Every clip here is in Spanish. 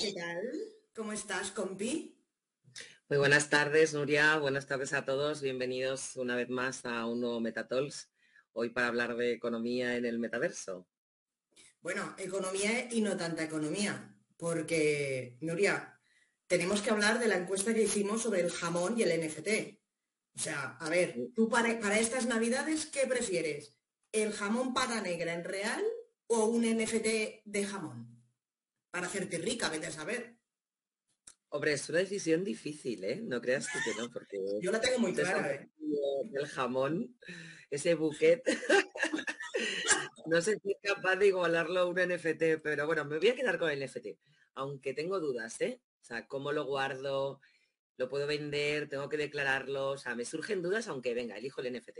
¿Qué tal? ¿Cómo estás, compi? Muy buenas tardes, Nuria. Buenas tardes a todos. Bienvenidos una vez más a un nuevo Metatalks. Hoy para hablar de economía en el metaverso. Bueno, economía y no tanta economía, porque, Nuria, tenemos que hablar de la encuesta que hicimos sobre el jamón y el NFT. O sea, a ver, tú para, para estas navidades, ¿qué prefieres? ¿El jamón pata negra en real o un NFT de jamón? Para hacerte rica, vete a saber. Hombre, es una decisión difícil, ¿eh? No creas que, no, porque... Yo la tengo muy clara, ¿eh? El jamón, ese buquet... no sé si es capaz de igualarlo a un NFT, pero bueno, me voy a quedar con el NFT. Aunque tengo dudas, ¿eh? O sea, ¿cómo lo guardo? ¿Lo puedo vender? ¿Tengo que declararlo? O sea, me surgen dudas, aunque venga, elijo el NFT.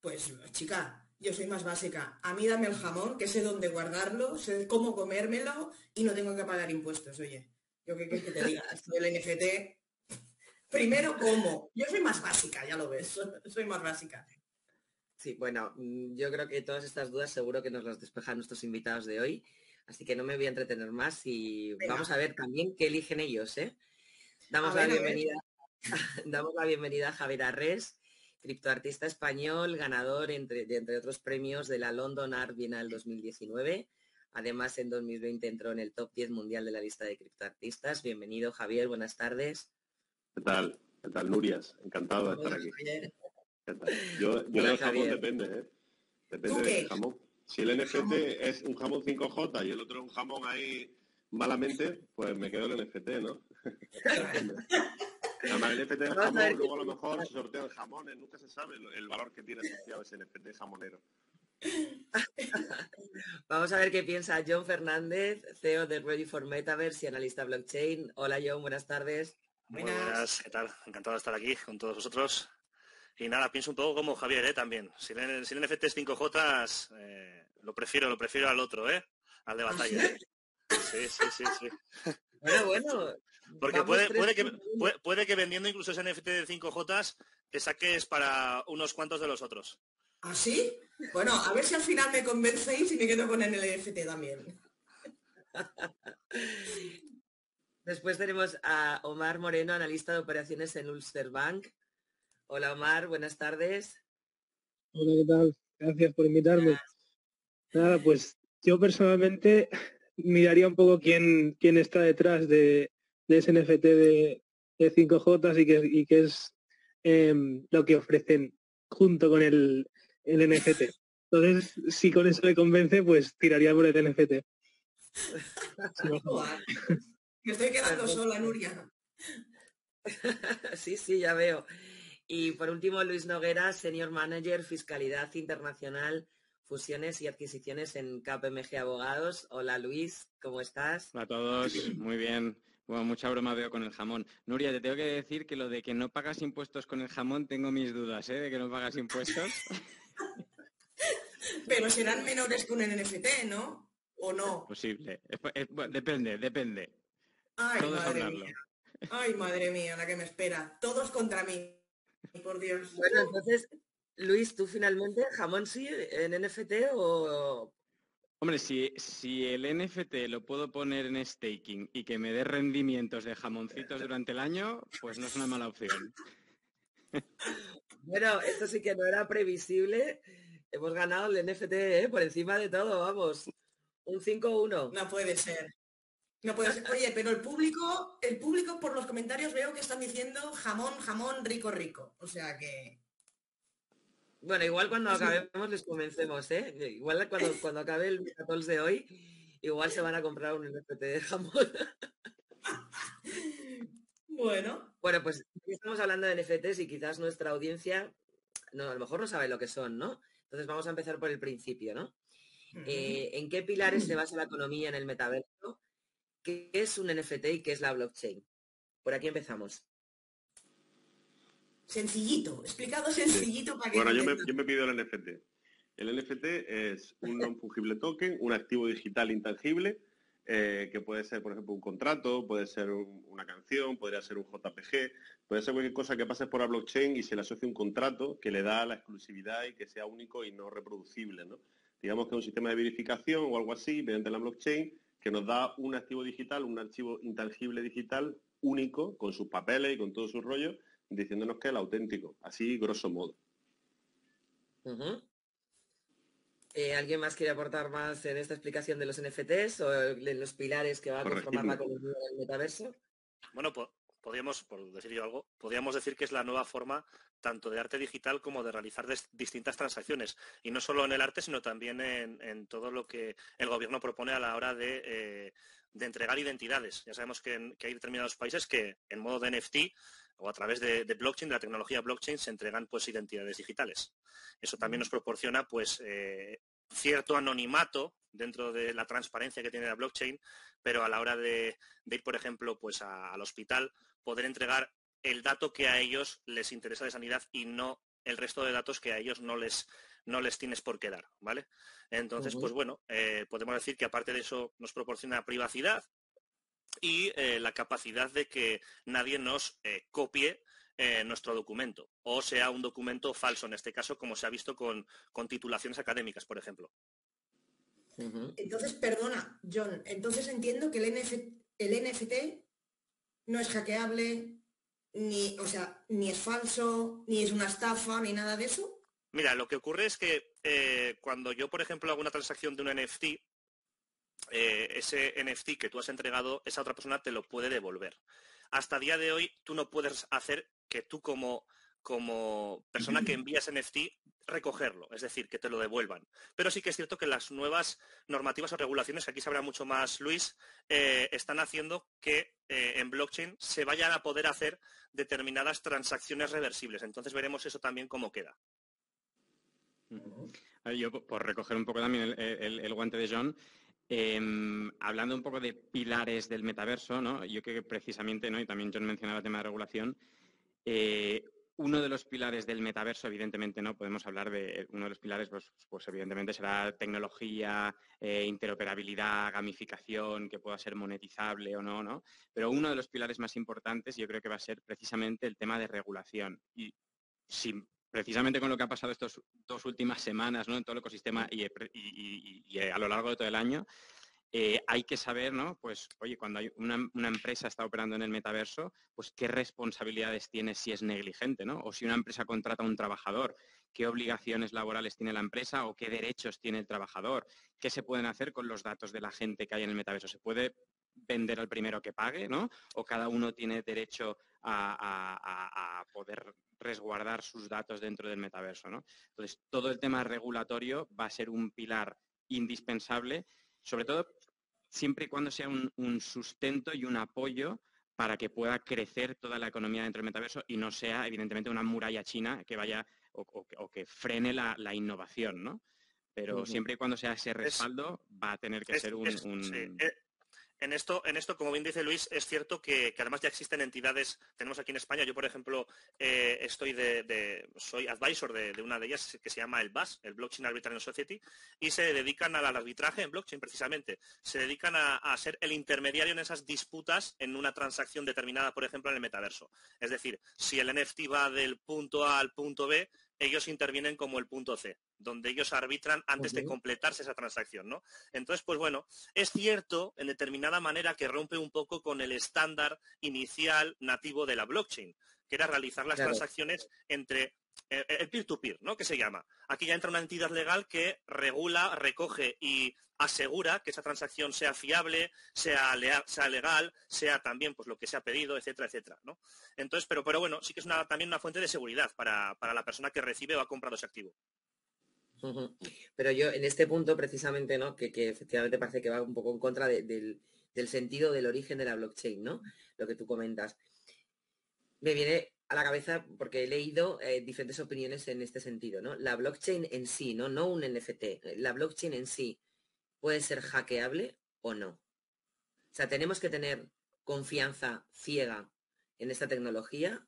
Pues, chica, yo soy más básica. A mí dame el jamón, que sé dónde guardarlo, sé cómo comérmelo y no tengo que pagar impuestos, oye. Yo qué que te diga, el NFT. Primero, ¿cómo? Yo soy más básica, ya lo ves. Soy más básica. Sí, bueno, mm, yo creo que todas estas dudas seguro que nos las despejan nuestros invitados de hoy. Así que no me voy a entretener más y vamos a ver también qué eligen ellos, ¿eh? Damos la bienvenida. Damos la bienvenida a Javier Arres, criptoartista español, ganador entre, de, entre otros premios de la London Art Bienal 2019 Además, en 2020 entró en el top 10 mundial de la lista de criptoartistas. Bienvenido, Javier. Buenas tardes. ¿Qué tal? ¿Qué tal, Nurias? Encantado de estar aquí. Yo, yo el jamón depende, ¿eh? Depende del jamón. Si el NFT es un jamón 5J y el otro un jamón ahí malamente, pues me quedo el NFT, ¿no? Además, el NFT es jamón, luego a lo mejor se sortean jamones, nunca se sabe el valor que tiene asociado ese NFT jamonero. Vamos a ver qué piensa John Fernández, CEO de Ready for Metaverse y analista blockchain. Hola John, buenas tardes. Buenas. ¿qué tal? Encantado de estar aquí con todos vosotros. Y nada, pienso un poco como Javier, ¿eh? También. Si el, si NFT es 5J, eh, lo prefiero, lo prefiero al otro, ¿eh? Al de ¿Ah, batalla. sí? sí, sí, sí, Bueno, bueno. Porque puede, puede, que, puede, que vendiendo incluso ese NFT de 5J te saques para unos cuantos de los otros. ¿Ah, sí? Bueno, a ver si al final me convencéis y me quedo con el NFT también. Después tenemos a Omar Moreno, analista de operaciones en Ulster Bank. Hola Omar, buenas tardes. Hola, ¿qué tal? Gracias por invitarme. Nada, pues yo personalmente miraría un poco quién, quién está detrás de, ese NFT de, 5J y que es em, lo que ofrecen junto con el, el NFT. Entonces, si con eso le convence, pues tiraría por el NFT. Me estoy quedando sola, Nuria. sí, sí, ya veo. Y por último, Luis Noguera, Senior Manager, Fiscalidad Internacional, Fusiones y Adquisiciones en KPMG Abogados. Hola Luis, ¿cómo estás? Hola a todos, muy bien. Bueno, mucha broma veo con el jamón. Nuria, te tengo que decir que lo de que no pagas impuestos con el jamón, tengo mis dudas, ¿eh? De que no pagas impuestos. Pero serán menores que un NFT, ¿no? ¿O no? Posible. depende, depende. Ay, madre mía. Ay, madre mía, la que me espera. Todos contra mí. Por Dios. Bueno, entonces, Luis, ¿tú finalmente jamón sí en NFT o...? Hombre, si, si el NFT lo puedo poner en staking y que me dé rendimientos de jamoncitos durante el año, pues no es una mala opción. Bueno, esto sí que no era previsible Hemos ganado el NFT ¿eh? por encima de todo, vamos. Un 5-1. No puede ser. No puede ser. Oye, pero el público, el público por los comentarios veo que están diciendo jamón, jamón, rico, rico. O sea que. Bueno, igual cuando acabemos les convencemos, ¿eh? Igual cuando, cuando acabe el Metatols de hoy, igual se van a comprar un NFT de jamón. bueno. Bueno, pues estamos hablando de NFTs y quizás nuestra audiencia, no, a lo mejor no sabe lo que son, ¿no? Entonces vamos a empezar por el principio, ¿no? Eh, ¿En qué pilares se basa la economía en el metaverso? ¿Qué es un NFT y qué es la blockchain? Por aquí empezamos. Sencillito, explicado sencillito para que... Bueno, yo me, yo me, pido el NFT. El NFT es un non fungible token, un activo digital intangible, eh, que puede ser, por ejemplo, un contrato, puede ser una canción, podría ser un JPG, puede ser cualquier cosa que pase por la blockchain y se le asocie un contrato que le da la exclusividad y que sea único y no reproducible. ¿no? Digamos que un sistema de verificación o algo así, mediante la blockchain, que nos da un activo digital, un archivo intangible digital único, con sus papeles y con todo su rollo, diciéndonos que es el auténtico, así grosso modo. Eh, ¿Alguien más quiere aportar más en esta explicación de los NFTs o de los pilares que va a conformar la economía del metaverso? Bueno, pues podríamos, por decir yo algo, podríamos decir que es la nueva forma tanto de arte digital como de realizar distintas transacciones. Y no solo en el arte, sino también en, todo lo que el gobierno propone a la hora de, eh, entregar identidades. Ya sabemos que, hay determinados países que en modo de NFT o a través de, blockchain, de la tecnología blockchain, se entregan pues identidades digitales. Eso también nos proporciona pues eh, cierto anonimato dentro de la transparencia que tiene la blockchain, pero a la hora de, ir, por ejemplo, pues al hospital, poder entregar el dato que a ellos les interesa de sanidad y no el resto de datos que a ellos no les, no les tienes por qué dar, ¿vale? Entonces, pues bueno, eh, podemos decir que aparte de eso nos proporciona privacidad y eh, la capacidad de que nadie nos eh, copie nuestro documento o sea un documento falso, en este caso, como se ha visto con, titulaciones académicas, por ejemplo. Entonces, perdona, John, entonces entiendo que el, el NFT no es hackeable, ni, o sea, ni es falso, ni es una estafa, ni nada de eso. Mira, lo que ocurre es que eh, cuando yo, por ejemplo, hago una transacción de un NFT, eh, ese NFT que tú has entregado, esa otra persona te lo puede devolver. Hasta día de hoy, tú no puedes hacer que tú como, como persona que envías NFT recogerlo, es decir, que te lo devuelvan. Pero sí que es cierto que las nuevas normativas o regulaciones, que aquí sabrá mucho más Luis, eh, están haciendo que eh, en blockchain se vayan a poder hacer determinadas transacciones reversibles. Entonces veremos eso también cómo queda. Yo, por recoger un poco también el, guante de John, em, hablando un poco de pilares del metaverso, ¿no? yo creo que precisamente, ¿no? y también John mencionaba el tema de regulación, eh, uno de los pilares del metaverso, evidentemente, no podemos hablar de uno de los pilares, pues, pues evidentemente será tecnología, eh, interoperabilidad, gamificación, que pueda ser monetizable o no, ¿no? Pero uno de los pilares más importantes, yo creo que va a ser precisamente el tema de regulación. Y si precisamente con lo que ha pasado estas dos últimas semanas, ¿no? En todo el ecosistema y, y a lo largo de todo el año, eh, hay que saber, ¿no? Pues, oye, cuando una, empresa está operando en el metaverso, pues qué responsabilidades tiene si es negligente, ¿no? O si una empresa contrata a un trabajador, qué obligaciones laborales tiene la empresa o qué derechos tiene el trabajador, qué se pueden hacer con los datos de la gente que hay en el metaverso. ¿Se puede vender al primero que pague, ¿no? O cada uno tiene derecho a, a poder resguardar sus datos dentro del metaverso, ¿no? Entonces, todo el tema regulatorio va a ser un pilar indispensable sobre todo siempre y cuando sea un, sustento y un apoyo para que pueda crecer toda la economía dentro del metaverso y no sea, evidentemente, una muralla china que vaya o, que frene la, innovación, ¿no? Pero siempre y cuando sea ese respaldo, va a tener que ser un... Eh, en esto, en esto, como bien dice Luis, es cierto que, además ya existen entidades, tenemos aquí en España, yo por ejemplo eh, estoy de, soy advisor de, una de ellas que se llama el BAS, el Blockchain Arbitration Society, y se dedican al arbitraje en blockchain precisamente. Se dedican a, a, ser el intermediario en esas disputas en una transacción determinada, por ejemplo, en el metaverso. Es decir, si el NFT va del punto A al punto B, ellos intervienen como el punto C, donde ellos arbitran antes de completarse esa transacción, ¿no? Entonces, pues bueno, es cierto en determinada manera que rompe un poco con el estándar inicial nativo de la blockchain, que era realizar las transacciones entre el peer-to-peer, -peer, to peer no Que se llama. Aquí ya entra una entidad legal que regula, recoge y asegura que esa transacción sea fiable, sea, legal, sea también pues lo que se ha pedido, etcétera, etcétera, ¿no? Entonces, pero, pero bueno, sí que es también una fuente de seguridad para, la persona que recibe o ha comprado ese activo. Pero yo en este punto precisamente, ¿no? Que, efectivamente parece que va un poco en contra del, del, sentido del origen de la blockchain, ¿no? Lo que tú comentas. Me viene a la cabeza porque he leído eh, diferentes opiniones en este sentido, ¿no? La blockchain en sí, ¿no? No un NFT. La blockchain en sí puede ser hackeable o no. O sea, tenemos que tener confianza ciega en esta tecnología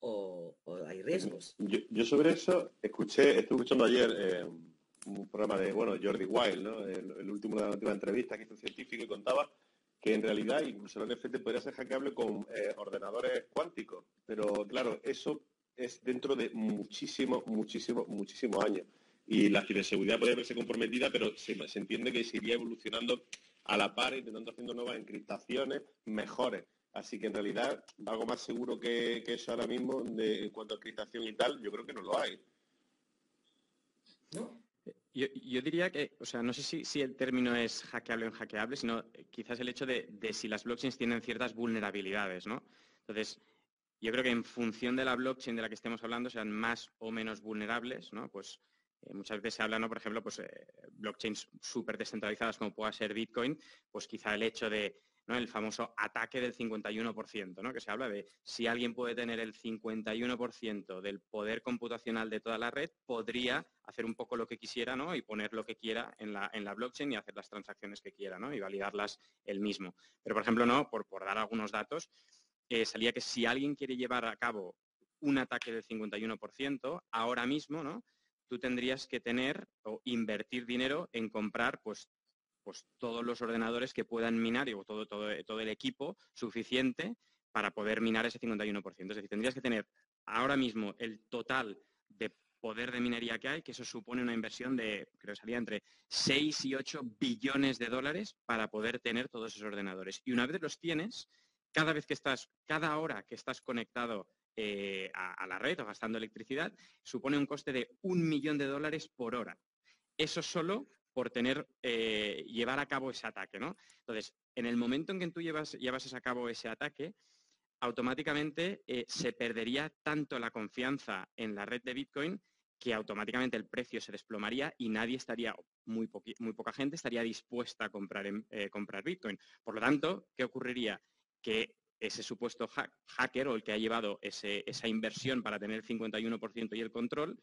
o, hay riesgos. Yo, sobre eso escuché, estuve escuchando ayer eh, un programa de, bueno, Jordi Wild, ¿no? El, último, la última entrevista que hizo un científico y contaba que en realidad incluso el NFT podría ser hackeable con eh, ordenadores cuánticos. Pero claro, eso es dentro de muchísimos, muchísimos, muchísimos años. Y la ciberseguridad puede verse comprometida, pero se, entiende que se iría evolucionando a la par intentando haciendo nuevas encriptaciones mejores. Así que en realidad, algo más seguro que, eso ahora mismo en cuanto a encriptación y tal, yo creo que no lo hay. Yo, diría que, o sea, no sé si, el término es hackeable o hackeable, sino quizás el hecho de, de, si las blockchains tienen ciertas vulnerabilidades, ¿no? Entonces, yo creo que en función de la blockchain de la que estemos hablando, sean más o menos vulnerables, ¿no? Pues eh, muchas veces se habla, ¿no? por ejemplo, pues eh, blockchains súper descentralizadas como pueda ser Bitcoin, pues quizá el hecho de el famoso ataque del 51%, ¿no? que se habla de si alguien puede tener el 51% del poder computacional de toda la red, podría hacer un poco lo que quisiera ¿no? y poner lo que quiera en la, blockchain y hacer las transacciones que quiera ¿no? y validarlas él mismo. Pero, por ejemplo, no, por, por dar algunos datos, eh, salía que si alguien quiere llevar a cabo un ataque del 51%, ahora mismo, ¿no? Tú tendrías que tener o invertir dinero en comprar, pues, pues todos los ordenadores que puedan minar y todo, todo, todo el equipo suficiente para poder minar ese 51%. Es decir, tendrías que tener ahora mismo el total de poder de minería que hay, que eso supone una inversión de, creo que salía entre 6 y 8 billones de dólares para poder tener todos esos ordenadores. Y una vez los tienes, cada vez que estás, cada hora que estás conectado eh, a, la red o gastando electricidad, supone un coste de un millón de dólares por hora. Eso solo por tener, eh, llevar a cabo ese ataque, ¿no? Entonces, en el momento en que tú llevas, a cabo ese ataque, automáticamente eh, se perdería tanto la confianza en la red de Bitcoin que automáticamente el precio se desplomaría y nadie estaría, muy, muy poca gente estaría dispuesta a comprar, comprar Bitcoin. Por lo tanto, ¿qué ocurriría? que ese supuesto hacker o el que ha llevado esa inversión para tener el 51% y el control,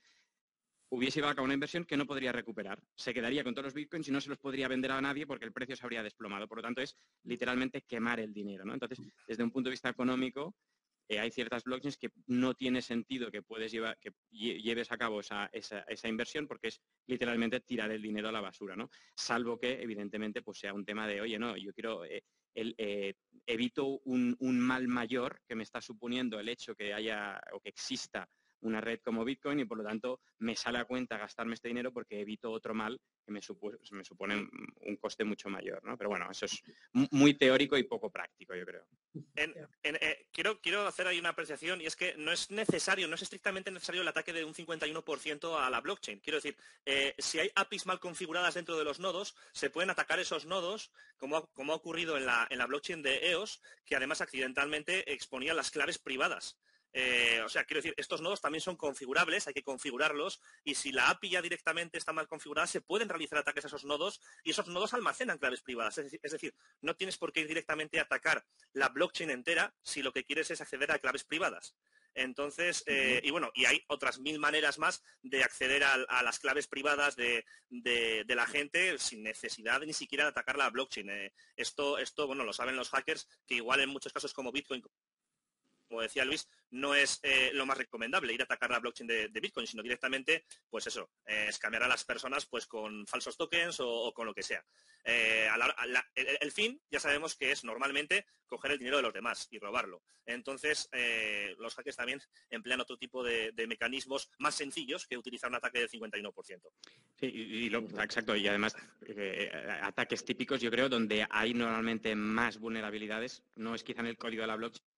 hubiese llevado a cabo una inversión que no podría recuperar. Se quedaría con todos los bitcoins y no se los podría vender a nadie porque el precio se habría desplomado. Por lo tanto, es literalmente quemar el dinero. Entonces, desde un punto de vista económico, eh, hay ciertas blockchains que no tiene sentido que puedes llevar, que lleves a cabo esa, inversión porque es literalmente tirar el dinero a la basura, ¿no? Salvo que, evidentemente, pues sea un tema de, oye, no, yo quiero eh, eh, evito un, mal mayor que me está suponiendo el hecho que haya o que exista una red como Bitcoin y por lo tanto me sale a cuenta gastarme este dinero porque evito otro mal que me, supone un coste mucho mayor. ¿no? Pero bueno, eso es muy teórico y poco práctico, yo creo. Eh, quiero, quiero hacer ahí una apreciación y es que no es necesario, no es estrictamente necesario el ataque de un 51% a la blockchain. Quiero decir, eh, si hay APIs mal configuradas dentro de los nodos, se pueden atacar esos nodos, como ha, como ha ocurrido en la, en la blockchain de EOS, que además accidentalmente exponía las claves privadas. Eh, o sea, quiero decir, estos nodos también son configurables, hay que configurarlos y si la API ya directamente está mal configurada, se pueden realizar ataques a esos nodos y esos nodos almacenan claves privadas. Es decir, no tienes por qué ir directamente a atacar la blockchain entera si lo que quieres es acceder a claves privadas. Entonces, eh, y bueno, y hay otras mil maneras más de acceder a, las claves privadas de, la gente sin necesidad ni siquiera de atacar la blockchain. Eh, esto, esto, bueno, lo saben los hackers, que igual en muchos casos como Bitcoin, como decía Luis, no es eh, lo más recomendable ir a atacar la blockchain de, Bitcoin, sino directamente, pues eso, eh, escamear a las personas pues con falsos tokens o, con lo que sea. Eh, el, fin ya sabemos que es normalmente coger el dinero de los demás y robarlo. Entonces, los hackers también emplean otro tipo de, mecanismos más sencillos que utilizar un ataque del 51%. Sí, y, lo, exacto, y además ataques típicos, yo creo, donde hay normalmente más vulnerabilidades, no es quizá en el código de la blockchain,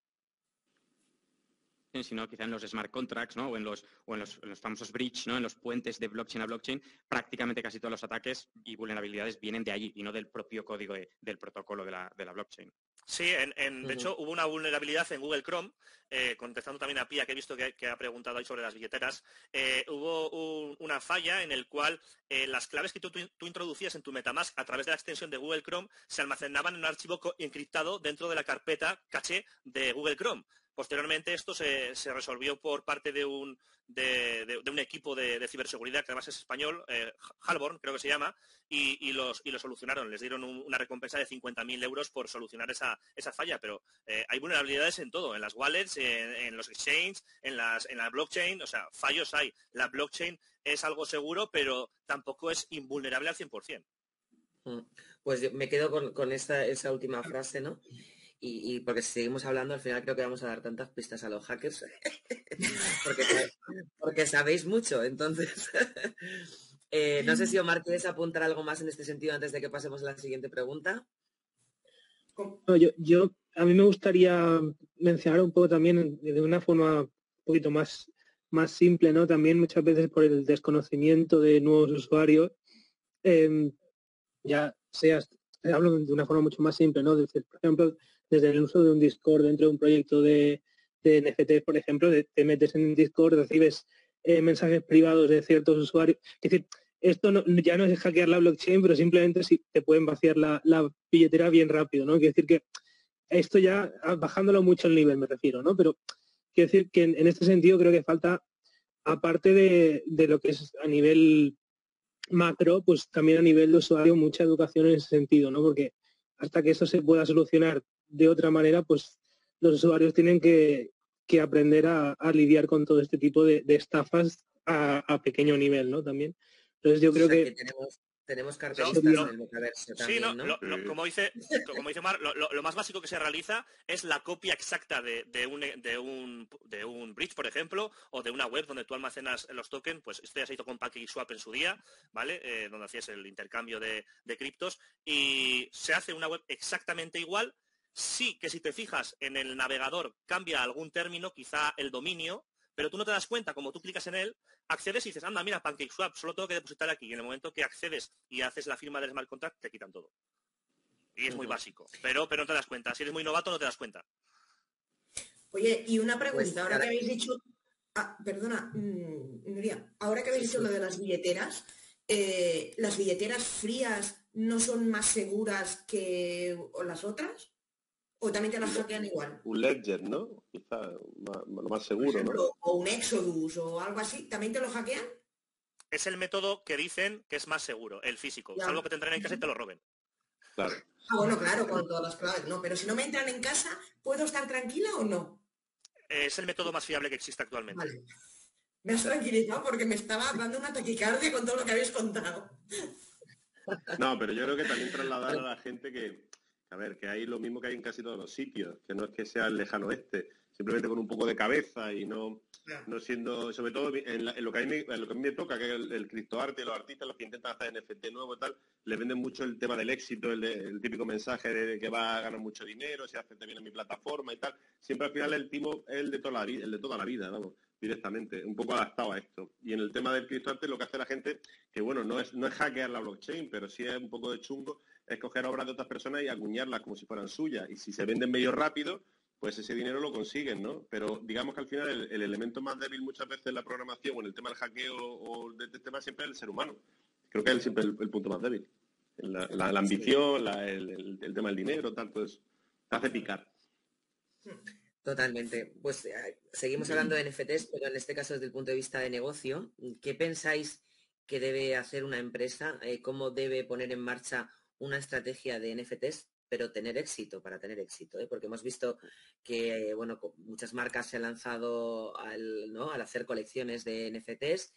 sino quizá en los smart contracts ¿no? o, en los, o en los, famosos bridge, ¿no? en los puentes de blockchain a blockchain, prácticamente casi todos los ataques y vulnerabilidades vienen de allí y no del propio código del protocolo de la, blockchain. Sí, en, de hecho hubo una vulnerabilidad en Google Chrome, eh, contestando también a Pia, que he visto que, ha preguntado ahí sobre las billeteras, eh, hubo una falla en el cual eh, las claves que tú, tú, introducías en tu Metamask a través de la extensión de Google Chrome se almacenaban en un archivo encriptado dentro de la carpeta caché de Google Chrome. Posteriormente esto se, resolvió por parte de un, de, un equipo de, ciberseguridad que además es español, eh, Halborn creo que se llama, y, los, y lo solucionaron. Les dieron una recompensa de 50.000 euros por solucionar esa, esa falla, pero eh, hay vulnerabilidades en todo, en las wallets, en, los exchanges, en, en la blockchain, o sea, fallos hay. La blockchain es algo seguro, pero tampoco es invulnerable al 100%. Mm. Pues me quedo con, con esa última frase, ¿no? Y, porque si seguimos hablando, al final creo que vamos a dar tantas pistas a los hackers, porque, sabéis mucho. Entonces, Eh, no sé si Omar quieres apuntar algo más en este sentido antes de que pasemos a la siguiente pregunta. yo, a mí me gustaría mencionar un poco también de una forma un poquito más, más simple, ¿no? También muchas veces por el desconocimiento de nuevos usuarios, em, ya seas, hablo de una forma mucho más simple, ¿no? por ejemplo, desde el uso de un Discord dentro de un proyecto de, de NFT, por ejemplo, te metes en Discord, recibes eh, mensajes privados de ciertos usuarios. Es decir, esto ya no es hackear la blockchain, pero simplemente si te pueden vaciar la, billetera bien rápido, ¿no? Quiere decir que esto ya, ah, bajándolo mucho el nivel me refiero, ¿no? Pero quiero decir que en, este sentido creo que falta, aparte de, lo que es a nivel macro, pues también a nivel de usuario mucha educación en ese sentido, ¿no? Porque hasta que eso se pueda solucionar de otra manera, pues los usuarios tienen que, aprender a, lidiar con todo este tipo de, estafas a, pequeño nivel, ¿no? También. Entonces yo creo que... tenemos, tenemos cartelistas en el metaverso sí, no, como dice, como dice Mar, lo, más básico que se realiza es la copia exacta de, un, de, un, de un bridge, por ejemplo, o de una web donde tú almacenas los tokens, pues esto ya se hizo con PancakeSwap en su día, ¿vale? Eh, donde hacías el intercambio de, de criptos, y se hace una web exactamente igual, sí que si te fijas en el navegador cambia algún término, quizá el dominio, pero tú no te das cuenta, como tú clicas en él, accedes y dices, anda, mira, PancakeSwap, solo tengo que depositar aquí. Y en el momento que accedes y haces la firma del smart contract, te quitan todo. Y es muy básico. Pero, pero no te das cuenta. Si eres muy novato, no te das cuenta. Oye, y una pregunta, pues, ahora que habéis dicho. Ah, perdona, mm, ahora que habéis dicho lo de las billeteras, eh, ¿las billeteras frías no son más seguras que las otras? ¿O también te las hackean igual? Un Ledger, ¿no? Quizá lo más seguro, ¿no? O un Exodus o algo así, ¿también te lo hackean? Es el método que dicen que es más seguro, el físico. Es algo que tendrán en casa y te lo roben. Claro. Ah, bueno, claro, con todas las claves, no. Pero si no me entran en casa, ¿puedo estar tranquila o no? Es el método más fiable que existe actualmente. Vale. Me has tranquilizado porque me estaba dando una taquicardia con todo lo que habéis contado. No, pero yo creo que también trasladar a la gente que a ver, que hay lo mismo que hay en casi todos los sitios, que no es que sea el lejano oeste, simplemente con un poco de cabeza y no, no siendo, sobre todo en, lo que a mí, lo que a mí me toca, que es el, criptoarte, los artistas, los que intentan hacer NFT nuevo y tal, le venden mucho el tema del éxito, el, típico mensaje de que va a ganar mucho dinero, si hace bien en mi plataforma y tal. Siempre al final el timo es el de toda la vida, el de toda la vida, vamos directamente, un poco adaptado a esto. Y en el tema del criptoarte lo que hace la gente, que bueno, no es, no es hackear la blockchain, pero sí es un poco de chungo, es coger obras de otras personas y acuñarlas como si fueran suyas. Y si se venden medio rápido, pues ese dinero lo consiguen, ¿no? Pero digamos que al final el, elemento más débil muchas veces en la programación o en el tema del hackeo o de este tema siempre es el ser humano. Creo que es siempre el, punto más débil. La, ambición, el, tema del dinero, tanto es, te hace picar. Totalmente. Pues eh, seguimos hablando de NFTs, pero en este caso desde el punto de vista de negocio. ¿Qué pensáis que debe hacer una empresa? Eh, ¿Cómo debe poner en marcha una estrategia de NFTs, pero tener éxito, para tener éxito, ¿eh? porque hemos visto que bueno, muchas marcas se han lanzado al, ¿no? al hacer colecciones de NFTs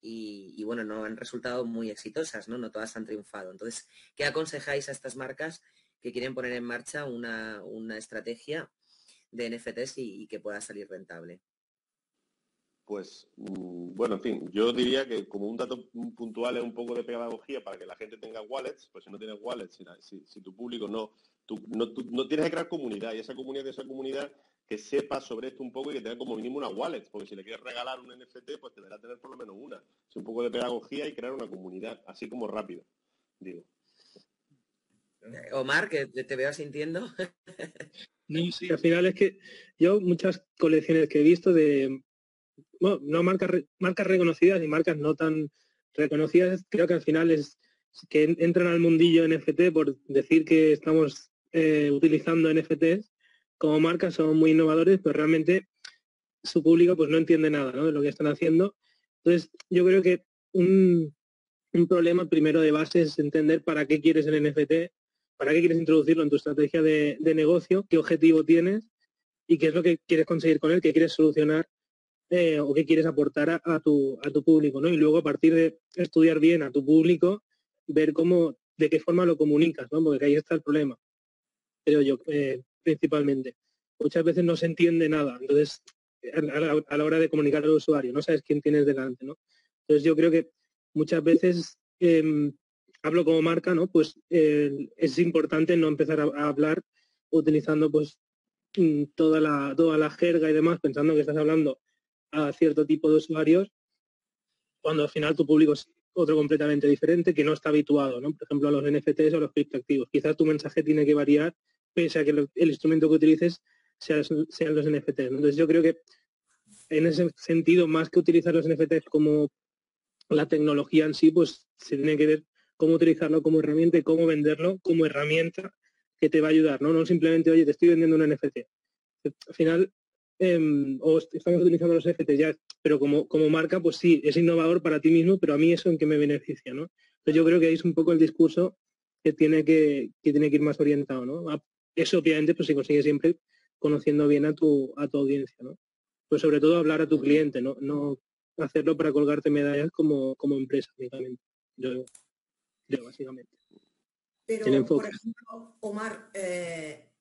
y, bueno, no han resultado muy exitosas, ¿no? No todas han triunfado. Entonces, ¿qué aconsejáis a estas marcas que quieren poner en marcha una, estrategia de NFTs y que pueda salir rentable? Pues, mm, bueno, en fin, yo diría que como un dato puntual es un poco de pedagogía para que la gente tenga wallets, pues si no tienes wallets, si, tu público no, no, tienes que crear comunidad y esa comunidad, esa comunidad que sepa sobre esto un poco y que tenga como mínimo una wallet, porque si le quieres regalar un NFT, pues deberá tener por lo menos una. Es un poco de pedagogía y crear una comunidad, así como rápido, digo. Eh, Omar, que te veo sintiendo. no, sí, al final es que yo muchas colecciones que he visto de no marcas, marcas reconocidas y marcas no tan reconocidas, creo que al final es que entran al mundillo NFT por decir que estamos eh, utilizando NFTs como marcas, son muy innovadores, pero realmente su público pues no entiende nada de lo que están haciendo. Entonces, yo creo que un, problema primero de base es entender para qué quieres el NFT, para qué quieres introducirlo en tu estrategia de, de negocio, qué objetivo tienes y qué es lo que quieres conseguir con él, qué quieres solucionar o qué quieres aportar a, tu, a tu público, ¿no? Y luego a partir de estudiar bien a tu público, ver cómo, de qué forma lo comunicas, ¿no? Porque ahí está el problema, creo yo, eh, principalmente. Muchas veces no se entiende nada, entonces, a la, hora de comunicar al usuario, no sabes quién tienes delante, ¿no? Entonces yo creo que muchas veces em, hablo como marca, ¿no? Pues es importante no empezar a, hablar utilizando pues mm, toda la, toda la jerga y demás, pensando que estás hablando a cierto tipo de usuarios, cuando al final tu público es otro completamente diferente que no está habituado, ¿no? Por ejemplo, a los NFTs o a los criptoactivos. Quizás tu mensaje tiene que variar pese a que el instrumento que utilices sean, los NFTs. Entonces yo creo que en ese sentido, más que utilizar los NFTs como la tecnología en sí, pues se tiene que ver cómo utilizarlo como herramienta y cómo venderlo como herramienta que te va a ayudar, ¿no? No simplemente, oye, te estoy vendiendo un NFT. Al final, em, o estamos utilizando los NFT ya, pero como, como marca, pues sí, es innovador para ti mismo, pero a mí eso en qué me beneficia, ¿no? Entonces yo creo que ahí es un poco el discurso que tiene que, que tiene que ir más orientado, ¿no? Eso obviamente pues se consigue siempre conociendo bien a tu, a tu audiencia, ¿no? Pues sobre todo hablar a tu cliente, ¿no? No hacerlo para colgarte medallas como, como empresa únicamente. Yo, yo básicamente. Pero, por ejemplo, Omar, eh,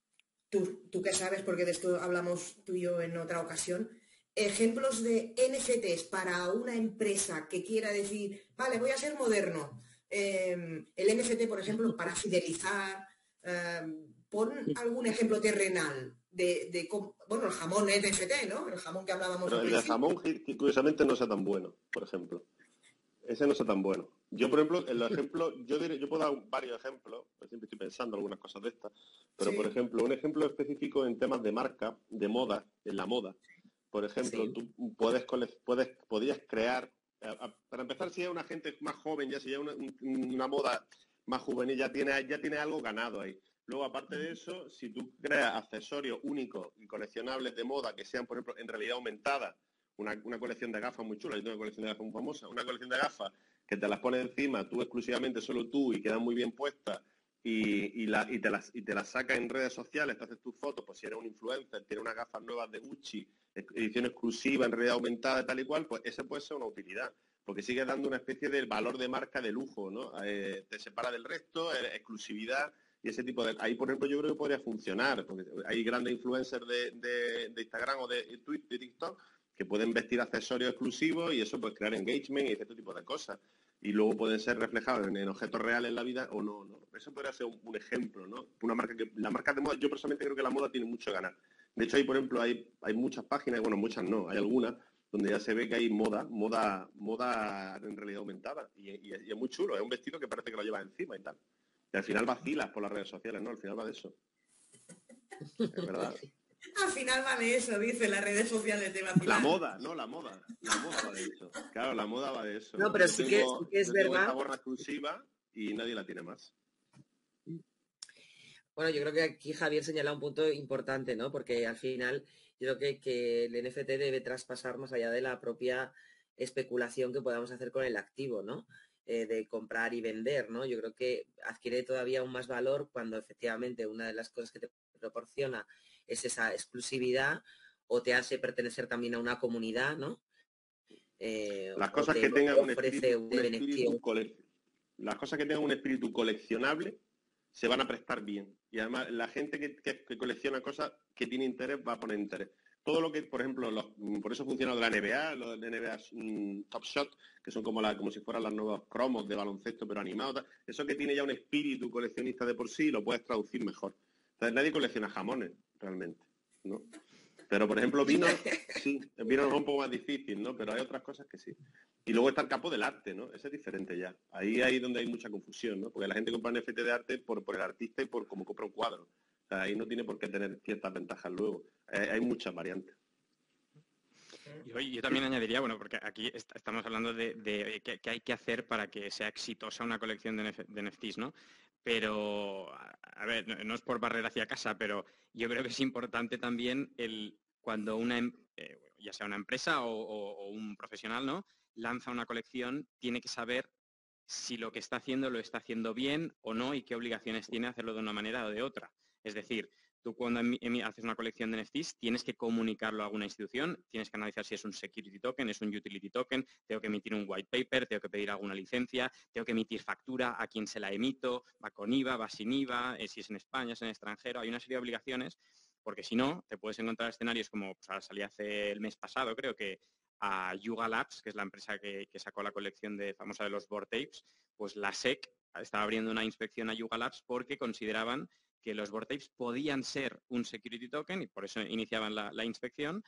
tú, tú que sabes, porque de esto hablamos tú y yo en otra ocasión, ejemplos de NFTs para una empresa que quiera decir, vale, voy a ser moderno. Em, el NFT, por ejemplo, para fidelizar, em, pon algún ejemplo terrenal de, bueno, el jamón NFT, ¿no? El jamón que hablábamos. Pero el jamón, curiosamente, no sea tan bueno, por ejemplo. Ese no sea tan bueno. Yo, por ejemplo, el ejemplo, yo yo puedo dar varios ejemplos, pues siempre estoy pensando algunas cosas de estas, pero por ejemplo, un ejemplo específico en temas de marca, de moda, en la moda. Por ejemplo, tú puedes, puedes, podrías crear, para empezar, si es una gente más joven, ya si es una, una moda más juvenil, ya tiene, ya tiene algo ganado ahí. Luego, aparte de eso, si tú creas accesorios únicos y coleccionables de moda que sean, por ejemplo, en realidad aumentada, una, colección de gafas muy chula, yo tengo una colección de gafas muy famosa, una colección de gafas que te las pones encima, tú exclusivamente, solo tú, y quedan muy bien puestas, y, te las, y te las sacas en redes sociales, te haces tus fotos, pues si eres un influencer, tienes unas gafas nuevas de Gucci, edición exclusiva, en realidad aumentada, tal y cual, pues esa puede ser una utilidad porque sigue dando una especie de valor de marca de lujo, ¿no? Eh, te separa del resto, exclusividad, y ese tipo de... Ahí, por ejemplo, yo creo que podría funcionar, porque hay grandes influencers de, Instagram o de, Twitter, de TikTok que pueden vestir accesorios exclusivos y eso puede crear engagement y ese tipo de cosas. Y luego pueden ser reflejados en, objetos reales en la vida o no. Eso podría ser un, ejemplo, ¿no? Una marca que, la marca de moda, yo personalmente creo que la moda tiene mucho que ganar. De hecho, ahí, por ejemplo, hay, hay muchas páginas, bueno, muchas no, hay algunas donde ya se ve que hay moda, moda, moda en realidad aumentada. Y, y es muy chulo, es un vestido que parece que lo lleva encima y tal. Y al final vacilas por las redes sociales, ¿no? Al final va de eso. Es verdad. Al final va de eso, dice, las redes sociales de vacilar. La moda, no, la moda. La moda va de eso. Claro, la moda va de eso. No, pero sí, que, es verdad. Esta gorra exclusiva y nadie la tiene más. Bueno, yo creo que aquí Javier señala un punto importante, ¿no? Porque al final yo creo que, que el NFT debe traspasar más allá de la propia especulación que podamos hacer con el activo, ¿no? Eh, de comprar y vender, ¿no? Yo creo que adquiere todavía aún más valor cuando efectivamente una de las cosas que te proporciona es esa exclusividad o te hace pertenecer también a una comunidad, ¿no? Eh, las cosas que tengan un espíritu, las cosas que tengan un espíritu coleccionable se van a prestar bien. Y además la gente que colecciona cosas que tiene interés va a poner interés todo lo que, por ejemplo, por eso funciona la NBA, los de NBA mm, Top Shot, que son como, la, como si fueran las nuevos cromos de baloncesto, pero animados. Eso que tiene ya un espíritu coleccionista de por sí, lo puedes traducir mejor. Entonces nadie colecciona jamones, realmente, ¿no? Pero, por ejemplo, vino, sí, vino es un poco más difícil, ¿no? Pero hay otras cosas que sí. Y luego está el campo del arte, ¿no? Ese es diferente ya. Ahí hay donde hay mucha confusión, ¿no? Porque la gente compra NFT de arte por, por el artista y por cómo compra un cuadro ahí no tiene por qué tener ciertas ventajas luego. Hay muchas variantes. Yo, también añadiría, bueno, porque aquí estamos hablando de, qué, hay que hacer para que sea exitosa una colección de, NFTs, ¿no? Pero, a ver, no, es por barrer hacia casa, pero yo creo que es importante también el cuando una, em, eh, ya sea una empresa o, un profesional, ¿no? Lanza una colección, tiene que saber si lo que está haciendo lo está haciendo bien o no y qué obligaciones tiene hacerlo de una manera o de otra. Es decir, tú cuando haces una colección de NFTs tienes que comunicarlo a alguna institución, tienes que analizar si es un security token, es un utility token, tengo que emitir un white paper, tengo que pedir alguna licencia, tengo que emitir factura, a quién se la emito, va con IVA, va sin IVA, eh, si es en España, es en extranjero, hay una serie de obligaciones porque si no, te puedes encontrar escenarios como pues salí hace el mes pasado, creo que a Yuga Labs, que es la empresa que, sacó la colección de famosa de los board tapes, pues la SEC estaba abriendo una inspección a Yuga Labs porque consideraban que los board tapes podían ser un security token y por eso iniciaban la, inspección.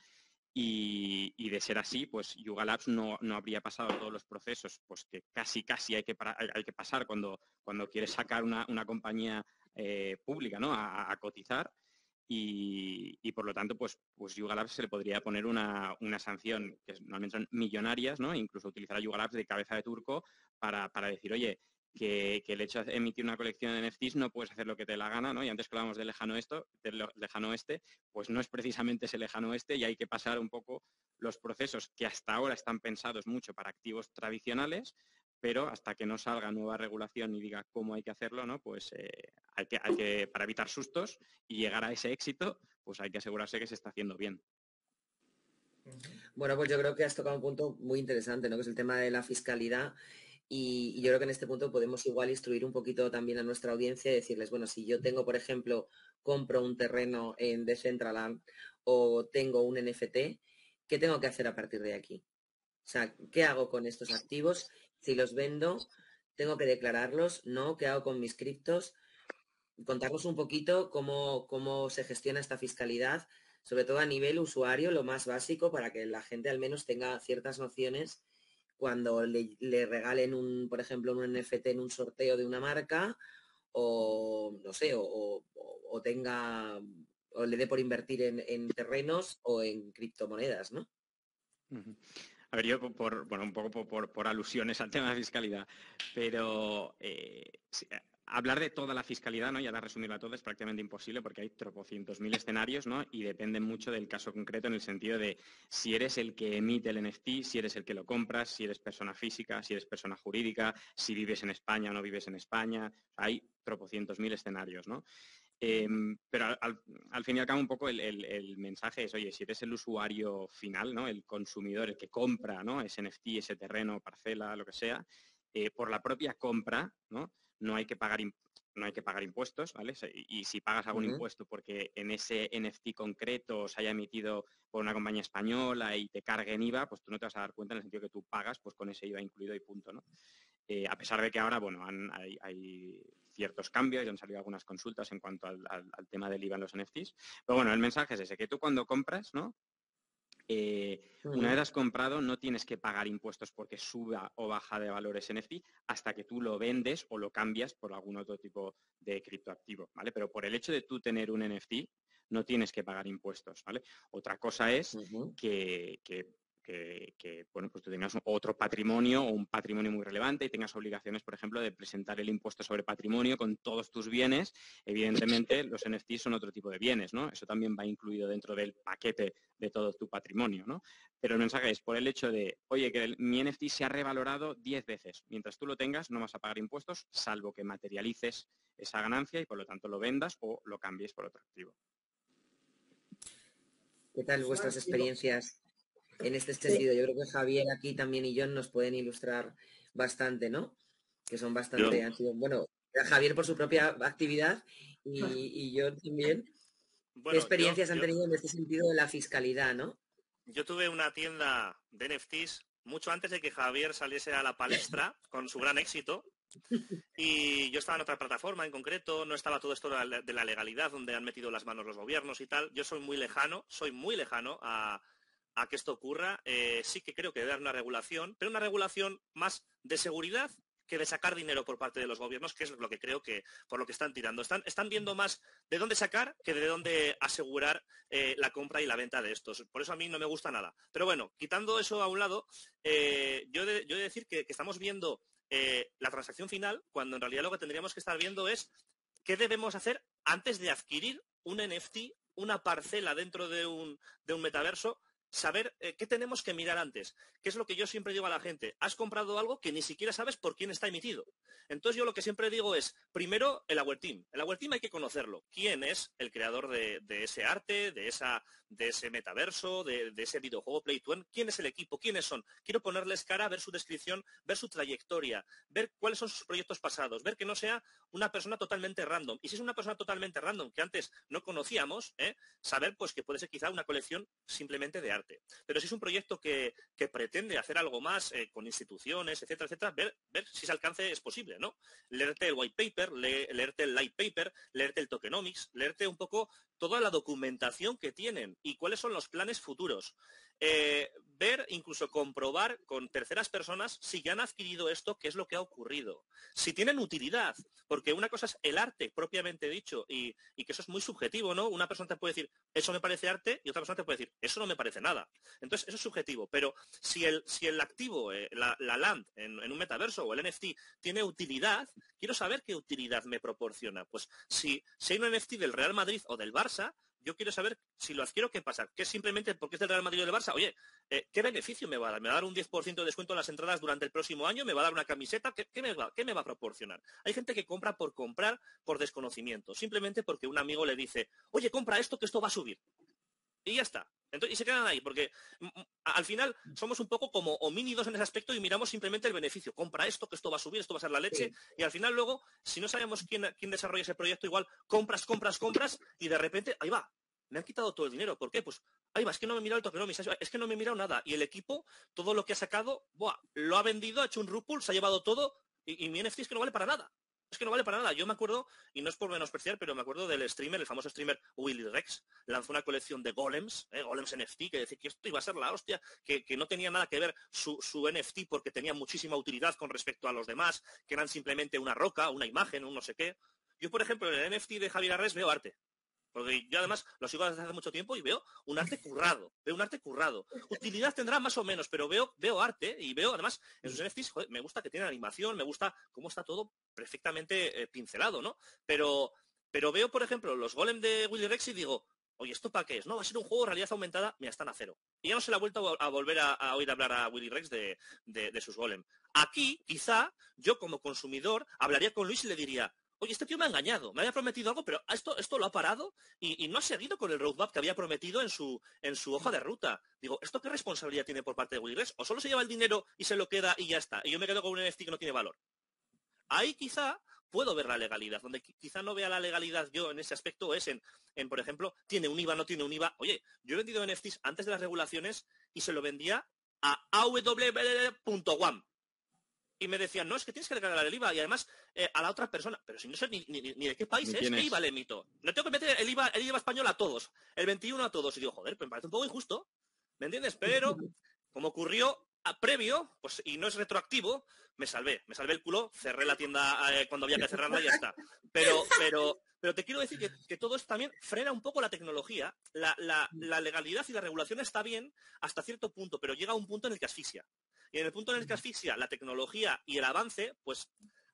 Y, de ser así, pues Yuga Labs no, habría pasado todos los procesos pues que casi casi hay que, hay que pasar cuando, cuando quieres sacar una, compañía eh, pública ¿no? a cotizar y, por lo tanto, pues, pues Yuga Labs se le podría poner una, sanción, que normalmente son millonarias, ¿no? incluso utilizar a Yuga Labs de cabeza de turco para, decir, oye, que, el hecho de emitir una colección de NFTs no puedes hacer lo que te la gana, ¿no? Y antes que hablábamos del lejano, esto, del lejano oeste, pues no es precisamente ese lejano oeste y hay que pasar un poco los procesos que hasta ahora están pensados mucho para activos tradicionales, pero hasta que no salga nueva regulación y diga cómo hay que hacerlo, ¿no? Pues eh, hay, que, hay que, para evitar sustos y llegar a ese éxito, pues hay que asegurarse que se está haciendo bien. Bueno, pues yo creo que has tocado un punto muy interesante, ¿no? Que es el tema de la fiscalidad. Y, yo creo que en este punto podemos igual instruir un poquito también a nuestra audiencia y decirles, bueno, si yo tengo, por ejemplo, compro un terreno en Decentraland o tengo un NFT, ¿qué tengo que hacer a partir de aquí? O sea, ¿qué hago con estos activos? Si los vendo, tengo que declararlos, ¿no? ¿Qué hago con mis criptos? Contarnos un poquito cómo, cómo se gestiona esta fiscalidad, sobre todo a nivel usuario, lo más básico, para que la gente al menos tenga ciertas nociones cuando le, regalen un, por ejemplo, un NFT en un sorteo de una marca, o no sé, o, tenga o le dé por invertir en, terrenos o en criptomonedas, ¿no? A ver, yo por, bueno, un poco por, alusiones al tema de fiscalidad, pero eh, hablar de toda la fiscalidad, ¿no? Y ahora resumirla todo es prácticamente imposible porque hay tropocientos mil escenarios, ¿no? Y depende mucho del caso concreto en el sentido de si eres el que emite el NFT, si eres el que lo compras, si eres persona física, si eres persona jurídica, si vives en España o no vives en España. Hay tropocientos mil escenarios, ¿no? Em, pero al, fin y al cabo un poco el, mensaje es, oye, si eres el usuario final, ¿no? el consumidor, el que compra ¿no? ese NFT, ese terreno, parcela, lo que sea, eh, por la propia compra, ¿no? No hay que pagar no hay que pagar impuestos, ¿vale? Y si pagas algún impuesto porque en ese NFT concreto se haya emitido por una compañía española y te carguen IVA, pues tú no te vas a dar cuenta en el sentido que tú pagas pues con ese IVA incluido y punto, ¿no? Eh, a pesar de que ahora, bueno, hay, ciertos cambios y han salido algunas consultas en cuanto al, tema del IVA en los NFTs. Pero bueno, el mensaje es ese, que tú cuando compras, ¿no? Eh, una vez has comprado, no tienes que pagar impuestos porque suba o baja de valores NFT hasta que tú lo vendes o lo cambias por algún otro tipo de criptoactivo, ¿vale? Pero por el hecho de tú tener un NFT, no tienes que pagar impuestos, ¿vale? Otra cosa es que, que, bueno, pues tú tengas otro patrimonio o un patrimonio muy relevante y tengas obligaciones, por ejemplo, de presentar el impuesto sobre patrimonio con todos tus bienes. Evidentemente, los NFTs son otro tipo de bienes, ¿no? Eso también va incluido dentro del paquete de todo tu patrimonio, ¿no? Pero el mensaje es por el hecho de, oye, que mi NFT se ha revalorado 10 veces. Mientras tú lo tengas, no vas a pagar impuestos, salvo que materialices esa ganancia y por lo tanto lo vendas o lo cambies por otro activo. ¿Qué tal vuestras experiencias en este sentido. Yo creo que Javier aquí también y John nos pueden ilustrar bastante, ¿no? Que son bastante, bueno, Javier por su propia actividad y, yo también. ¿Qué experiencias han tenido en este sentido de la fiscalidad, no? Yo tuve una tienda de NFTs mucho antes de que Javier saliese a la palestra con su gran éxito. Y yo estaba en otra plataforma en concreto, no estaba todo esto de la legalidad donde han metido las manos los gobiernos y tal. Yo soy muy lejano, soy muy lejano a, a que esto ocurra. Eh, sí que creo que debe haber una regulación, pero una regulación más de seguridad que de sacar dinero por parte de los gobiernos, que es lo que creo que por lo que están tirando. Están, están viendo más de dónde sacar que de dónde asegurar eh, la compra y la venta de estos. Por eso a mí no me gusta nada. Pero bueno, quitando eso a un lado, eh, yo, he de, decir que, estamos viendo la transacción final, cuando en realidad lo que tendríamos que estar viendo es qué debemos hacer antes de adquirir un NFT, una parcela dentro de un, de un metaverso saber eh, qué tenemos que mirar antes. ¿Qué es lo que yo siempre digo a la gente? Has comprado algo que ni siquiera sabes por quién está emitido. Entonces yo lo que siempre digo es, primero, el Our Team. El Our Team hay que conocerlo. ¿Quién es el creador de, ese arte, de, esa, de ese metaverso, de, ese videojuego Play to ¿Quién es el equipo? ¿Quiénes son? Quiero ponerles cara, ver su descripción, ver su trayectoria, ver cuáles son sus proyectos pasados, ver que no sea una persona totalmente random. Y si es una persona totalmente random que antes no conocíamos, ¿eh? saber pues que puede ser quizá una colección simplemente de arte. Pero si es un proyecto que, pretende hacer algo más eh, con instituciones, etcétera, etcétera, ver, ver, si ese alcance es posible, ¿no? Leerte el white paper, leerte el light paper, leerte el tokenomics, leerte un poco toda la documentación que tienen y cuáles son los planes futuros. Eh, ver, incluso comprobar con terceras personas si ya han adquirido esto, qué es lo que ha ocurrido, si tienen utilidad, porque una cosa es el arte propiamente dicho y, que eso es muy subjetivo, ¿no? Una persona te puede decir, eso me parece arte y otra persona te puede decir, eso no me parece nada. Entonces, eso es subjetivo, pero si el, si el activo, eh, la, land en, en, un metaverso o el NFT tiene utilidad, quiero saber qué utilidad me proporciona. Pues si, si hay un NFT del Real Madrid o del Barça, yo quiero saber si lo adquiero, ¿qué pasa? ¿Que simplemente porque es del Real Madrid o del Barça? Oye, eh, ¿qué beneficio me va a dar? ¿Me va a dar un 10% de descuento en las entradas durante el próximo año? ¿Me va a dar una camiseta? ¿Qué, me va, ¿Qué, me va, a proporcionar? Hay gente que compra por comprar por desconocimiento, simplemente porque un amigo le dice, oye, compra esto que esto va a subir. Y ya está. y se quedan ahí, porque mm, mm, al final somos un poco como homínidos en ese aspecto y miramos simplemente el beneficio. Compra esto, que esto va a subir, esto va a ser la leche. Y al final luego, si no sabemos quién, quién desarrolla ese proyecto, igual compras, compras, compras y de repente, ahí va, me han quitado todo el dinero. ¿Por qué? Pues, ahí va, es que no me he mirado el tokenomics, es que no me he mirado nada. Y el equipo, todo lo que ha sacado, buah, lo ha vendido, ha hecho un RUPUL, se ha llevado todo y, mi NFT es que no vale para nada. Es que no vale para nada. Yo me acuerdo, y no es por menospreciar, pero me acuerdo del streamer, el famoso streamer Willy Rex, lanzó una colección de golems, eh, golems NFT, que decía que esto iba a ser la hostia, que, no tenía nada que ver su, su, NFT porque tenía muchísima utilidad con respecto a los demás, que eran simplemente una roca, una imagen, un no sé qué. Yo, por ejemplo, en el NFT de Javier Arres veo arte. Porque yo además lo sigo desde hace mucho tiempo y veo un arte currado, veo un arte currado. Utilidad tendrá más o menos, pero veo, veo arte y veo además en sus NFTs, me gusta que tiene animación, me gusta cómo está todo perfectamente eh, pincelado, ¿no? Pero, pero veo, por ejemplo, los golem de Willy Rex y digo, oye, ¿esto para qué es? No, va a ser un juego de realidad aumentada, mira, están a cero. Y ya no se le ha vuelto a, volver a, oír hablar a Willy Rex de, de sus golem. Aquí, quizá, yo como consumidor hablaría con Luis y le diría, oye, este tío me ha engañado, me había prometido algo, pero esto, esto lo ha parado y, no ha seguido con el roadmap que había prometido en su, en su hoja de ruta. Digo, ¿esto qué responsabilidad tiene por parte de Willy ¿O solo se lleva el dinero y se lo queda y ya está? Y yo me quedo con un NFT que no tiene valor. Ahí quizá puedo ver la legalidad. Donde quizá no vea la legalidad yo en ese aspecto es en, en, por ejemplo, tiene un IVA, no tiene un IVA. Oye, yo he vendido NFTs antes de las regulaciones y se lo vendía a aw.wam y me decían, no, es que tienes que declarar el IVA y además eh, a la otra persona, pero si no sé ni, de qué país es, ¿qué IVA le emito? No tengo que meter el IVA, el IVA español a todos, el 21 a todos. Y digo, joder, pues me parece un poco injusto, ¿me entiendes? Pero, como ocurrió a previo, pues, y no es retroactivo, me salvé, me salvé el culo, cerré la tienda eh, cuando había que cerrarla y ya está. Pero, pero, pero te quiero decir que, todo esto también frena un poco la tecnología. La, la, legalidad y la regulación está bien hasta cierto punto, pero llega a un punto en el que asfixia. Y en el punto en el que asfixia la tecnología y el avance, pues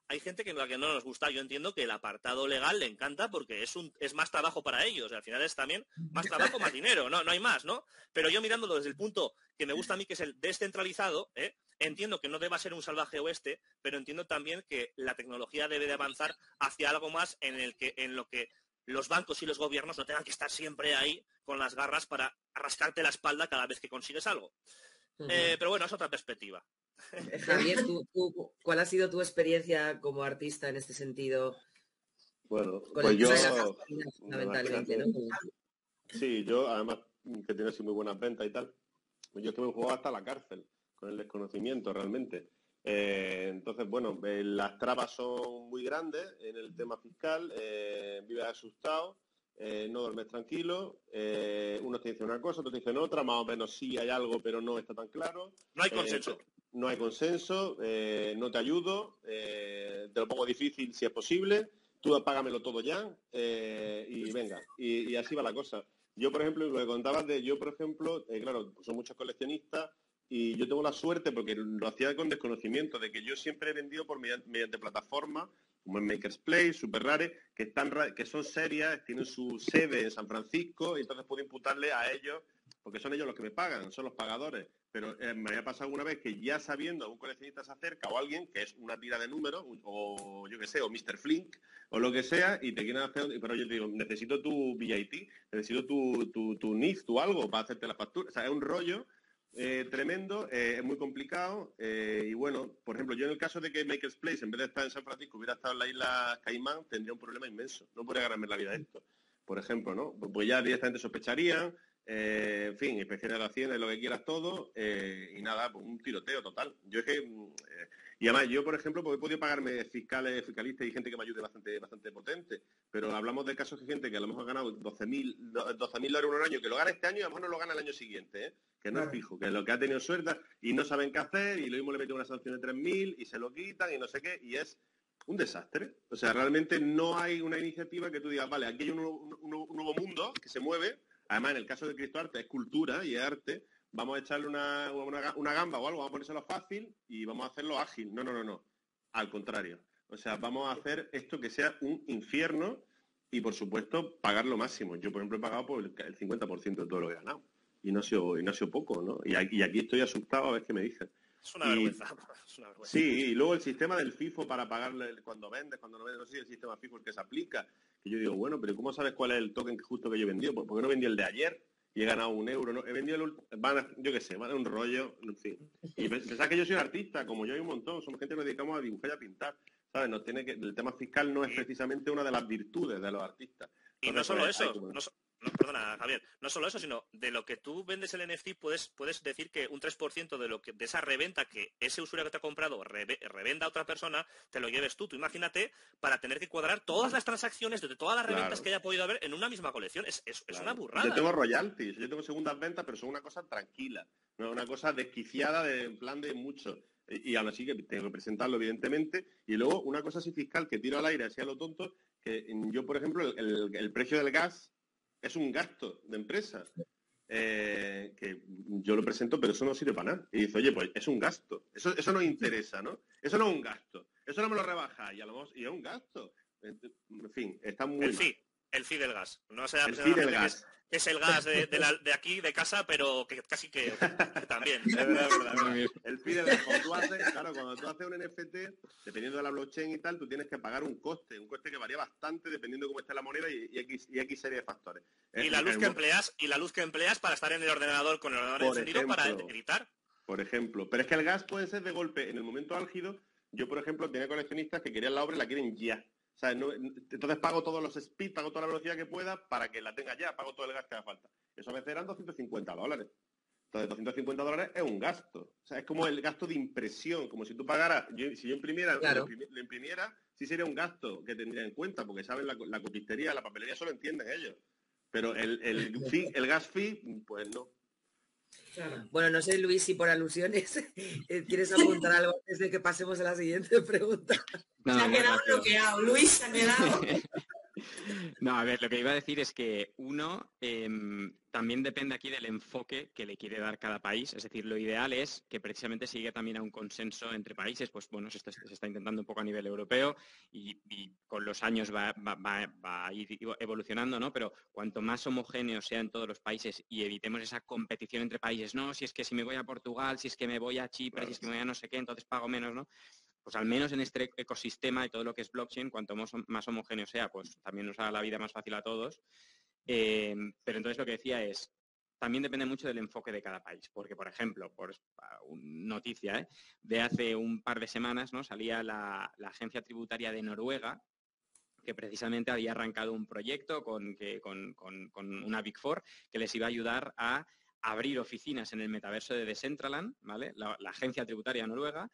hay gente que, que no nos gusta. Yo entiendo que el apartado legal le encanta porque es, un, es más trabajo para ellos. al final es también más trabajo, más dinero. No, no hay más, ¿no? Pero yo mirándolo desde el punto que me gusta a mí, que es el descentralizado, ¿eh? entiendo que no deba ser un salvaje oeste, pero entiendo también que la tecnología debe de avanzar hacia algo más en, el que, en lo que los bancos y los gobiernos no tengan que estar siempre ahí con las garras para rascarte la espalda cada vez que consigues algo. Eh, pero bueno, es otra perspectiva. Eh, Javier, cuál ha sido tu experiencia como artista en este sentido? Bueno, pues yo... Sí, yo además que tiene así muy buena venta y tal, yo que me jugado hasta la cárcel con el desconocimiento realmente. Eh, entonces, bueno, las trabas son muy grandes en el tema fiscal, vives asustado eh, no duermes tranquilo, eh, uno te dice una cosa, otro te dice otra, más o menos sí hay algo, pero no está tan claro. No hay consenso. Eh, no hay consenso, no te ayudo, te lo pongo difícil si es posible, tú apágamelo todo ya y venga, y, así va la cosa. Yo, por ejemplo, lo que contabas de, yo, por ejemplo, claro, son muchos coleccionistas y yo tengo la suerte, porque lo hacía con desconocimiento, de que yo siempre he vendido por mediante, mediante plataformas como en Makers Play, Super Rare, que, están, que son serias, tienen su sede en San Francisco y entonces puedo imputarle a ellos, porque son ellos los que me pagan, son los pagadores. Pero eh, me había pasado alguna vez que ya sabiendo un coleccionista se acerca o alguien que es una tira de números, o yo qué sé, o Mr. Flink, o lo que sea, y te quieren hacer, pero yo digo, necesito tu VIT, necesito tu, tu, tu NIF, tu algo para hacerte la factura. O sea, es un rollo eh, tremendo, eh, es muy complicado eh, y bueno, por ejemplo, yo en el caso de que Makers Place, en vez de estar en San Francisco, hubiera estado en la isla Caimán, tendría un problema inmenso. No podría ganarme la vida esto, por ejemplo, ¿no? Pues ya directamente sospecharían, eh, en fin, inspecciones de Hacienda, lo que quieras todo, eh, y nada, pues un tiroteo total. Yo es que, mm, eh, y además yo, por ejemplo, pues he podido pagarme fiscales, fiscalistas y gente que me ayude bastante, bastante potente, pero hablamos de casos de gente que a lo mejor ha ganado 12.000 12 euros un año, que lo gana este año y a lo mejor no lo gana el año siguiente, que no es fijo, que es lo que ha tenido suerte y no saben qué hacer, y lo mismo le meten una sanción de 3.000 y se lo quitan y no sé qué, y es un desastre. O sea, realmente no hay una iniciativa que tú digas, vale, aquí hay un nuevo mundo que se mueve, Además, en el caso de Cristo Arte es cultura y es arte. Vamos a echarle una, una, gamba o algo, vamos a ponérselo fácil y vamos a hacerlo ágil. No, no, no, no. Al contrario. O sea, vamos a hacer esto que sea un infierno y, por supuesto, pagar lo máximo. Yo, por ejemplo, he pagado por el, 50% de todo lo que he ganado. Y no ha sido, y no ha sido poco, ¿no? Y aquí, estoy asustado a ver qué me dicen. Es una, vergüenza, Sí, y luego el sistema del FIFO para pagarle cuando vendes, cuando no vendes, no sé si el sistema FIFO el que se aplica. Que yo digo, bueno, pero ¿cómo sabes cuál es el token justo que yo he vendido? ¿Por qué no vendí el de ayer? Y he ganado un euro, ¿no? He vendido el van yo qué sé, van a un rollo, en fin. Y pensás que yo soy un artista, como yo hay un montón, somos gente que nos dedicamos a dibujar y a pintar. ¿Sabes? Nos tiene que, el tema fiscal no es precisamente una de las virtudes de los artistas. y no solo pues, eso, no, perdona, Javier, no solo eso, sino de lo que tú vendes el NFT, puedes, puedes decir que un 3% de lo que, de esa reventa que ese usuario que te ha comprado revenda a otra persona, te lo lleves tú. Tú imagínate para tener que cuadrar todas las transacciones de todas las reventas que haya podido haber en una misma colección. Es, una burrada. Yo tengo royalties, yo tengo segundas ventas, pero son una cosa tranquila, no una cosa desquiciada de en plan de mucho. Y, aún así que tengo que presentarlo, evidentemente. Y luego, una cosa así fiscal que tiro al aire, así a lo tonto, que yo, por ejemplo, el precio del gas es un gasto de empresa. Eh, que yo lo presento, pero eso no sirve para nada. Y dice, oye, pues es un gasto. Eso, eso no interesa, ¿no? Eso no es un gasto. Eso no me lo rebaja y a lo mejor, y es un gasto. En fin, está muy. El sí, el fee del gas. No sea, el fee del gas es el gas de, de, aquí, de casa, pero que casi que, también. Es verdad, es verdad, El pide cuando tú haces, claro, cuando tú haces un NFT, dependiendo de la blockchain y tal, tú tienes que pagar un coste, un coste que varía bastante dependiendo de cómo esté la moneda y, X, y X serie de factores. Y la luz que empleas, y la luz que empleas para estar en el ordenador con el ordenador encendido para editar. Por ejemplo. Pero es que el gas puede ser de golpe en el momento álgido. Yo, por ejemplo, tenía coleccionistas que querían la obra y la quieren ya entonces pago todos los speed, pago toda la velocidad que pueda para que la tenga ya, pago todo el gas que haga falta. Eso a veces eran 250 dólares. Entonces, 250 dólares es un gasto. O sea, es como el gasto de impresión, como si tú pagaras, si yo imprimiera, lo, imprimiera, sí sería un gasto que tendría en cuenta, porque saben la, la copistería, la papelería, eso lo entienden ellos. Pero el, el, el gas fee, pues no. Bueno, no sé, Luis, si por alusiones eh, quieres apuntar algo antes de que pasemos a la siguiente pregunta. se ha quedado bloqueado, Luis se ha quedado. No, a ver, lo que iba a decir es que uno em, también depende aquí del enfoque que le quiere dar cada país. Es decir, lo ideal es que precisamente siga también a un consenso entre países. Pues bueno, se está, intentando un poco a nivel europeo y, con los años va, a ir evolucionando, ¿no? Pero cuanto más homogéneo sea en todos los países y evitemos esa competición entre países, no, si es que si me voy a Portugal, si es que me voy a Chipre, si es que me voy a no sé qué, entonces pago menos, ¿no? Pues al menos en este ecosistema y todo lo que es blockchain, cuanto más, homogéneo sea, pues también nos haga la vida más fácil a todos. Eh, pero entonces lo que decía es, también depende mucho del enfoque de cada país, porque por ejemplo, por noticia, ¿eh? de hace un par de semanas ¿no? salía la, agencia tributaria de Noruega, que precisamente había arrancado un proyecto con, una Big Four que les iba a ayudar a abrir oficinas en el metaverso de Decentraland, ¿vale? la, la agencia tributaria noruega,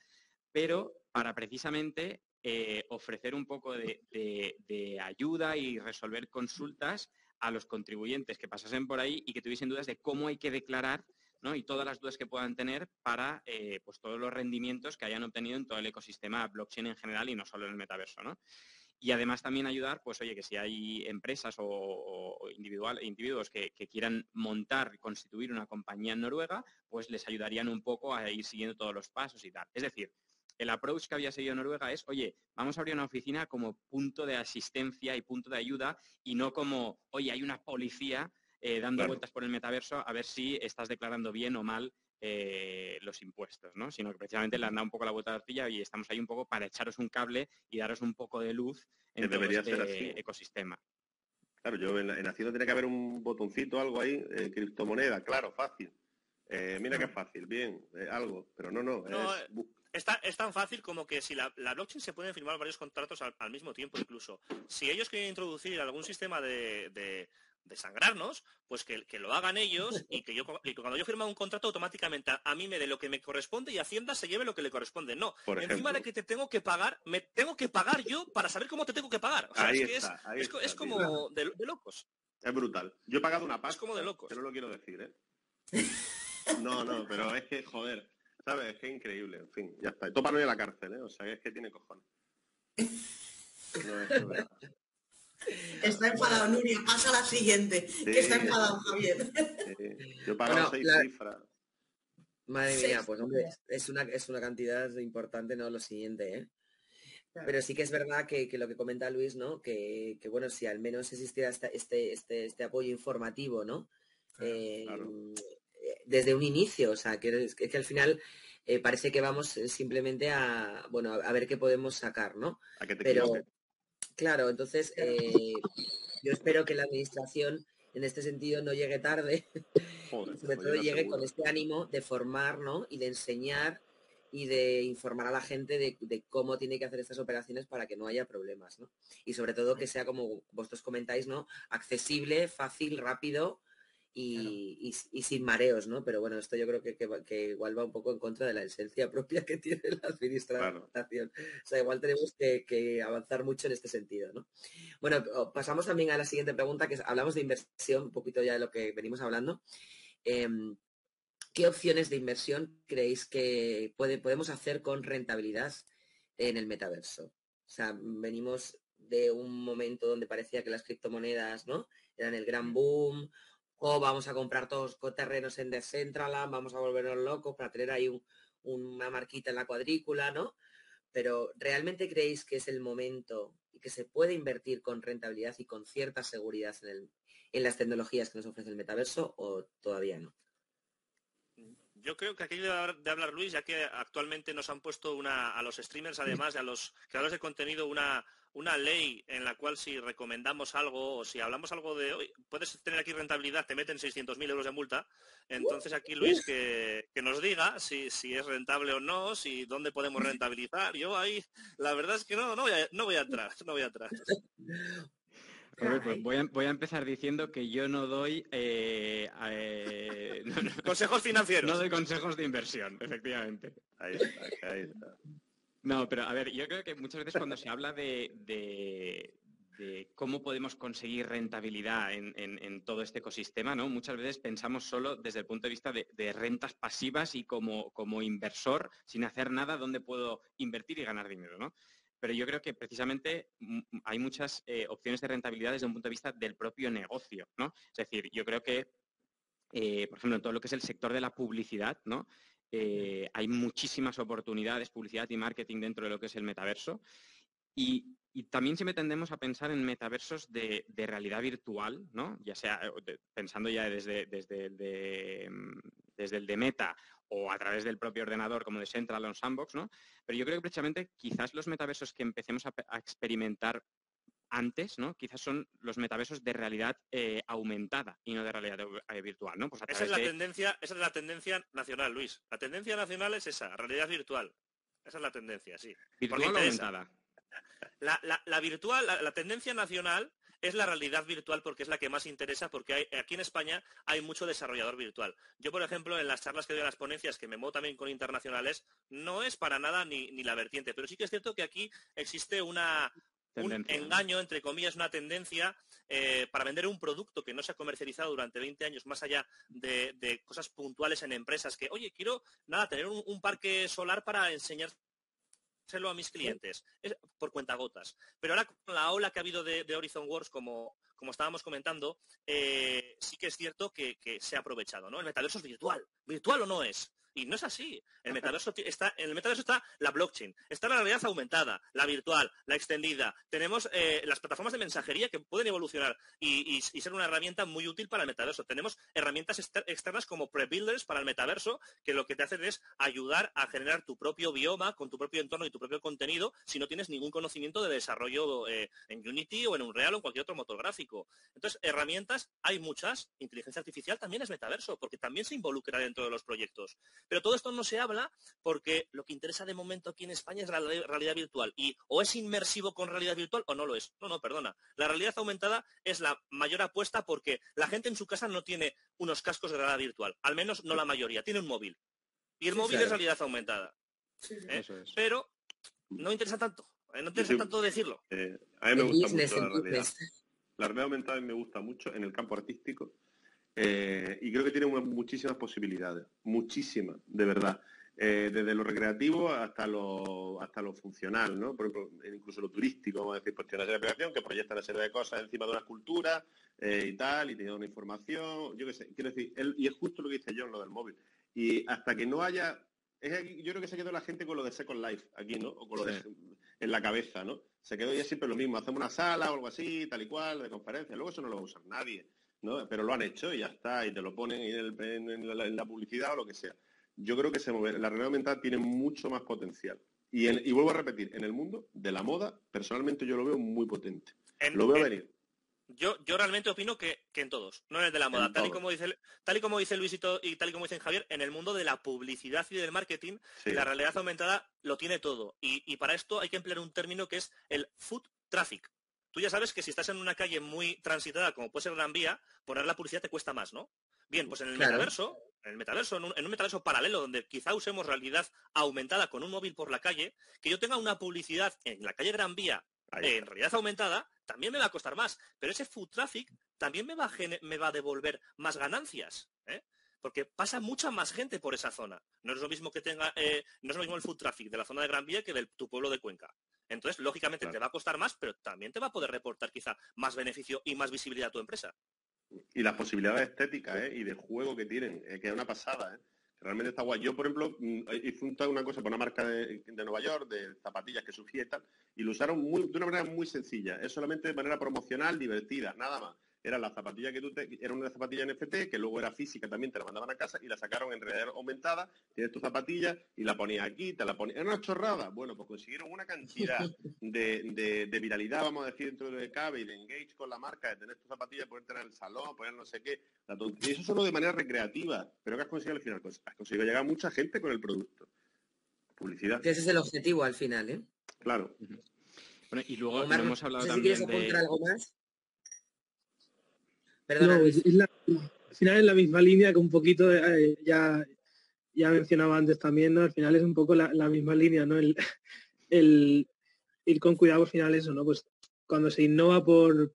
pero para precisamente eh, ofrecer un poco de, ayuda y resolver consultas a los contribuyentes que pasasen por ahí y que tuviesen dudas de cómo hay que declarar y todas las dudas que puedan tener para eh, pues todos los rendimientos que hayan obtenido en todo el ecosistema blockchain en general y no solo en el metaverso. Y además también ayudar, pues oye, que si hay empresas o, individuos que, quieran montar constituir una compañía en Noruega, pues les ayudarían un poco a ir siguiendo todos los pasos y tal. Es decir, el approach que había seguido Noruega es, oye, vamos a abrir una oficina como punto de asistencia y punto de ayuda y no como, oye, hay una policía eh, dando vueltas por el metaverso a ver si estás declarando bien o mal eh, los impuestos, ¿no? Sino que precisamente le han dado un poco la vuelta de artilla y estamos ahí un poco para echaros un cable y daros un poco de luz en todo este ecosistema. Claro, yo en, Hacienda tiene que haber un botoncito, algo ahí, eh, criptomoneda, claro, fácil. mira que fácil, bien, algo, pero no, no, es, tan fácil como que si la, blockchain se pueden firmar varios contratos al, mismo tiempo incluso. Si ellos quieren introducir algún sistema de, desangrarnos, pues que, lo hagan ellos y que yo cuando yo firmo un contrato automáticamente a, mí me dé lo que me corresponde y Hacienda se lleve lo que le corresponde. No, encima de que te tengo que pagar, me tengo que pagar yo para saber cómo te tengo que pagar. es, como de, locos. Es brutal. Yo he pagado una pasta. Es como de locos. Que no lo quiero decir, ¿eh? No, no, pero es que, joder, ¿sabes? Es que es increíble, en fin, ya está. Esto para no ir a la cárcel, ¿eh? O sea, es que tiene cojones. No es Está enfadado, Nuria. Pasa a la siguiente. que está enfadado, Javier. Yo he pagado seis cifras. Madre mía, pues hombre, es una, es una cantidad importante, ¿no? Lo siguiente, ¿eh? Pero sí que es verdad que, lo que comenta Luis, ¿no? Que, bueno, si al menos existiera este, este, este, este apoyo informativo, ¿no? Eh, desde un inicio, o sea, que, que al final eh, parece que vamos eh, simplemente a, bueno, a, ver qué podemos sacar, ¿no? Pero, claro, entonces yo espero que la administración en este sentido no llegue tarde, sobre todo llegue con este ánimo de formar, ¿no? Y de enseñar y de informar a la gente de, cómo tiene que hacer estas operaciones para que no haya problemas, ¿no? Y sobre todo que sea como vosotros comentáis, ¿no? Accesible, fácil, rápido y, sin mareos, ¿no? Pero bueno, esto yo creo que, que, igual va un poco en contra de la esencia propia que tiene la administración. O sea, igual tenemos que, avanzar mucho en este sentido, ¿no? Bueno, pasamos también a la siguiente pregunta, que hablamos de inversión, un poquito ya de lo que venimos hablando. Em, ¿Qué opciones de inversión creéis que podemos hacer con rentabilidad en el metaverso? O sea, venimos de un momento donde parecía que las criptomonedas ¿no? eran el gran boom, o vamos a comprar todos terrenos en Decentraland, vamos a volvernos locos para tener ahí una marquita en la cuadrícula, ¿no? Pero ¿realmente creéis que es el momento y que se puede invertir con rentabilidad y con cierta seguridad en las tecnologías que nos ofrece el metaverso o todavía no? Yo creo que aquí de hablar Luis, ya que actualmente nos han puesto una, a los streamers, además de a los creadores de contenido, una, una ley en la cual si recomendamos algo o si hablamos algo de hoy, puedes tener aquí rentabilidad, te meten 600.000 euros de multa. Entonces aquí Luis que, nos diga si, si, es rentable o no, si dónde podemos rentabilizar. Yo ahí, la verdad es que no, no voy a, no voy a entrar, no voy a entrar. Pues voy, a, empezar diciendo que yo no doy eh, eh, consejos financieros. No doy consejos de inversión, efectivamente. Ahí está, ahí está. No, pero a ver, yo creo que muchas veces cuando se habla de, cómo podemos conseguir rentabilidad en, todo este ecosistema, ¿no? Muchas veces pensamos solo desde el punto de vista de, rentas pasivas y como, inversor, sin hacer nada, dónde puedo invertir y ganar dinero, ¿no? pero yo creo que precisamente hay muchas eh, opciones de rentabilidad desde un punto de vista del propio negocio, ¿no? Es decir, yo creo que, eh, por ejemplo, en todo lo que es el sector de la publicidad, ¿no? Eh, hay muchísimas oportunidades, publicidad y marketing dentro de lo que es el metaverso. Y, también siempre tendemos a pensar en metaversos de, realidad virtual, ¿no? Ya sea pensando ya desde, desde, de, mm, desde el de Meta o a través del propio ordenador como de Central o Sandbox, ¿no? Pero yo creo que precisamente quizás los metaversos que empecemos a, experimentar antes, ¿no? Quizás son los metaversos de realidad eh, aumentada y no de realidad eh, virtual, ¿no? Pues esa es la tendencia, esa es la tendencia nacional, Luis. La tendencia nacional es esa, realidad virtual. Esa es la tendencia, sí. ¿Virtual o aumentada? La, virtual, la, tendencia nacional es la realidad virtual porque es la que más interesa, porque hay, aquí en España hay mucho desarrollador virtual. Yo, por ejemplo, en las charlas que doy en las ponencias, que me muevo también con internacionales, no es para nada ni, la vertiente, pero sí que es cierto que aquí existe una, un engaño, entre comillas, una tendencia eh, para vender un producto que no se ha comercializado durante 20 años, más allá de, cosas puntuales en empresas, que, oye, quiero, nada, tener un parque solar para enseñar a mis clientes, es por cuentagotas. Pero ahora con la ola que ha habido de, Horizon Wars, como, como estábamos comentando, eh, sí que es cierto que, que, se ha aprovechado, ¿no? El metaverso es virtual. ¿Virtual o no es? Y no es así. El metaverso está, en el metaverso está la blockchain, está la realidad aumentada, la virtual, la extendida. Tenemos eh, las plataformas de mensajería que pueden evolucionar y, ser una herramienta muy útil para el metaverso. Tenemos herramientas externas como pre-builders para el metaverso, que lo que te hacen es ayudar a generar tu propio bioma con tu propio entorno y tu propio contenido si no tienes ningún conocimiento de desarrollo eh, en Unity o en Unreal o en cualquier otro motor gráfico. Entonces, herramientas hay muchas. Inteligencia artificial también es metaverso, porque también se involucra dentro de los proyectos. Pero todo esto no se habla porque lo que interesa de momento aquí en España es la realidad virtual. Y o es inmersivo con realidad virtual o no lo es. No, no, perdona. La realidad aumentada es la mayor apuesta porque la gente en su casa no tiene unos cascos de realidad virtual. Al menos no la mayoría. Tiene un móvil. Y el móvil es realidad aumentada. ¿Eh? Pero no interesa tanto. ¿eh? No interesa tanto decirlo. Eh, a mí me gusta mucho la realidad. La realidad aumentada me gusta mucho en el campo artístico eh, y creo que tiene muchísimas posibilidades, muchísimas, de verdad. Eh, desde lo recreativo hasta lo, hasta lo funcional, ¿no? Por ejemplo, incluso lo turístico, vamos a decir, cuestiones de recreación que proyectan una serie de cosas encima de una escultura eh, y tal, y tiene una información, yo qué sé, quiero decir, y es justo lo que dice John, lo del móvil. Y hasta que no haya, yo creo que se quedó la gente con lo de Second Life aquí, ¿no? O con lo de en la cabeza, ¿no? Se quedó ya siempre lo mismo, hacemos una sala o algo así, tal y cual, de conferencia, luego eso no lo va a usar nadie. Pero lo han hecho y ya está, y te lo ponen en, la, publicidad o lo que sea. Yo creo que se mueve, la realidad aumentada tiene mucho más potencial. Y, vuelvo a repetir, en el mundo de la moda, personalmente yo lo veo muy potente. lo veo venir. Yo, yo realmente opino que, en todos, no en el de la moda. Tal y, como dice, tal y como dice Luis y, tal y como dice Javier, en el mundo de la publicidad y del marketing, la realidad aumentada lo tiene todo. Y, y, para esto hay que emplear un término que es el food traffic. Tú ya sabes que si estás en una calle muy transitada, como puede ser Gran Vía, poner la publicidad te cuesta más, ¿no? Bien, pues en el metaverso, en el metaverso, en un, metaverso paralelo donde quizá usemos realidad aumentada con un móvil por la calle, que yo tenga una publicidad en la calle Gran Vía en realidad aumentada, también me va a costar más. Pero ese food traffic también me va a, me va a devolver más ganancias. ¿eh? Porque pasa mucha más gente por esa zona. No es lo mismo que tenga, eh, no es lo mismo el food traffic de la zona de Gran Vía que de tu pueblo de Cuenca. Entonces, lógicamente, te va a costar más, pero también te va a poder reportar quizá más beneficio y más visibilidad a tu empresa. Y las posibilidades estéticas ¿eh? y de juego que tienen, eh, que es una pasada. ¿eh? Realmente está guay. Yo, por ejemplo, mm, hice una cosa por una marca de, Nueva York, de zapatillas que surgía y tal, y lo usaron de una manera muy sencilla. Es solamente de manera promocional, divertida, nada más era la zapatilla que tú te, era una zapatilla NFT que luego era física también te la mandaban a casa y la sacaron en realidad aumentada. Tienes tu zapatilla y la ponías aquí te la ponías era una chorrada. Bueno pues consiguieron una cantidad de, viralidad vamos a decir dentro de cabe y de engage con la marca de tener tu zapatilla ponerte en el salón poner no sé qué. Y eso solo de manera recreativa. Pero que has conseguido al final pues has conseguido llegar a mucha gente con el producto. Publicidad. Ese es el objetivo al final ¿eh? claro. Bueno, y luego hemos hablado también de... algo más al final es la misma línea que un poquito, eh, ya, ya mencionaba antes también, ¿no? Al final es un poco la, misma línea, ¿no? El, ir con cuidado al final eso, ¿no? Pues cuando se innova por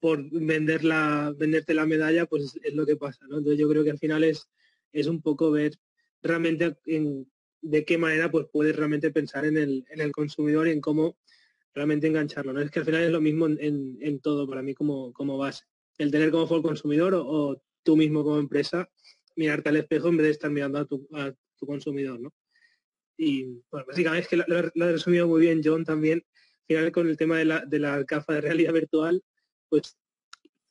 por vender la, venderte la medalla, pues es lo que pasa, ¿no? Entonces yo creo que al final es, es un poco ver realmente de qué manera pues puedes realmente pensar en el, en el consumidor y en cómo realmente engancharlo. ¿no? Es que al final es lo mismo en, en todo para mí como, como base el tener como el consumidor o, tú mismo como empresa mirarte al espejo en vez de estar mirando a tu, consumidor, ¿no? Y bueno, básicamente es que lo, ha resumido muy bien John también. Al final con el tema de la, de de realidad virtual, pues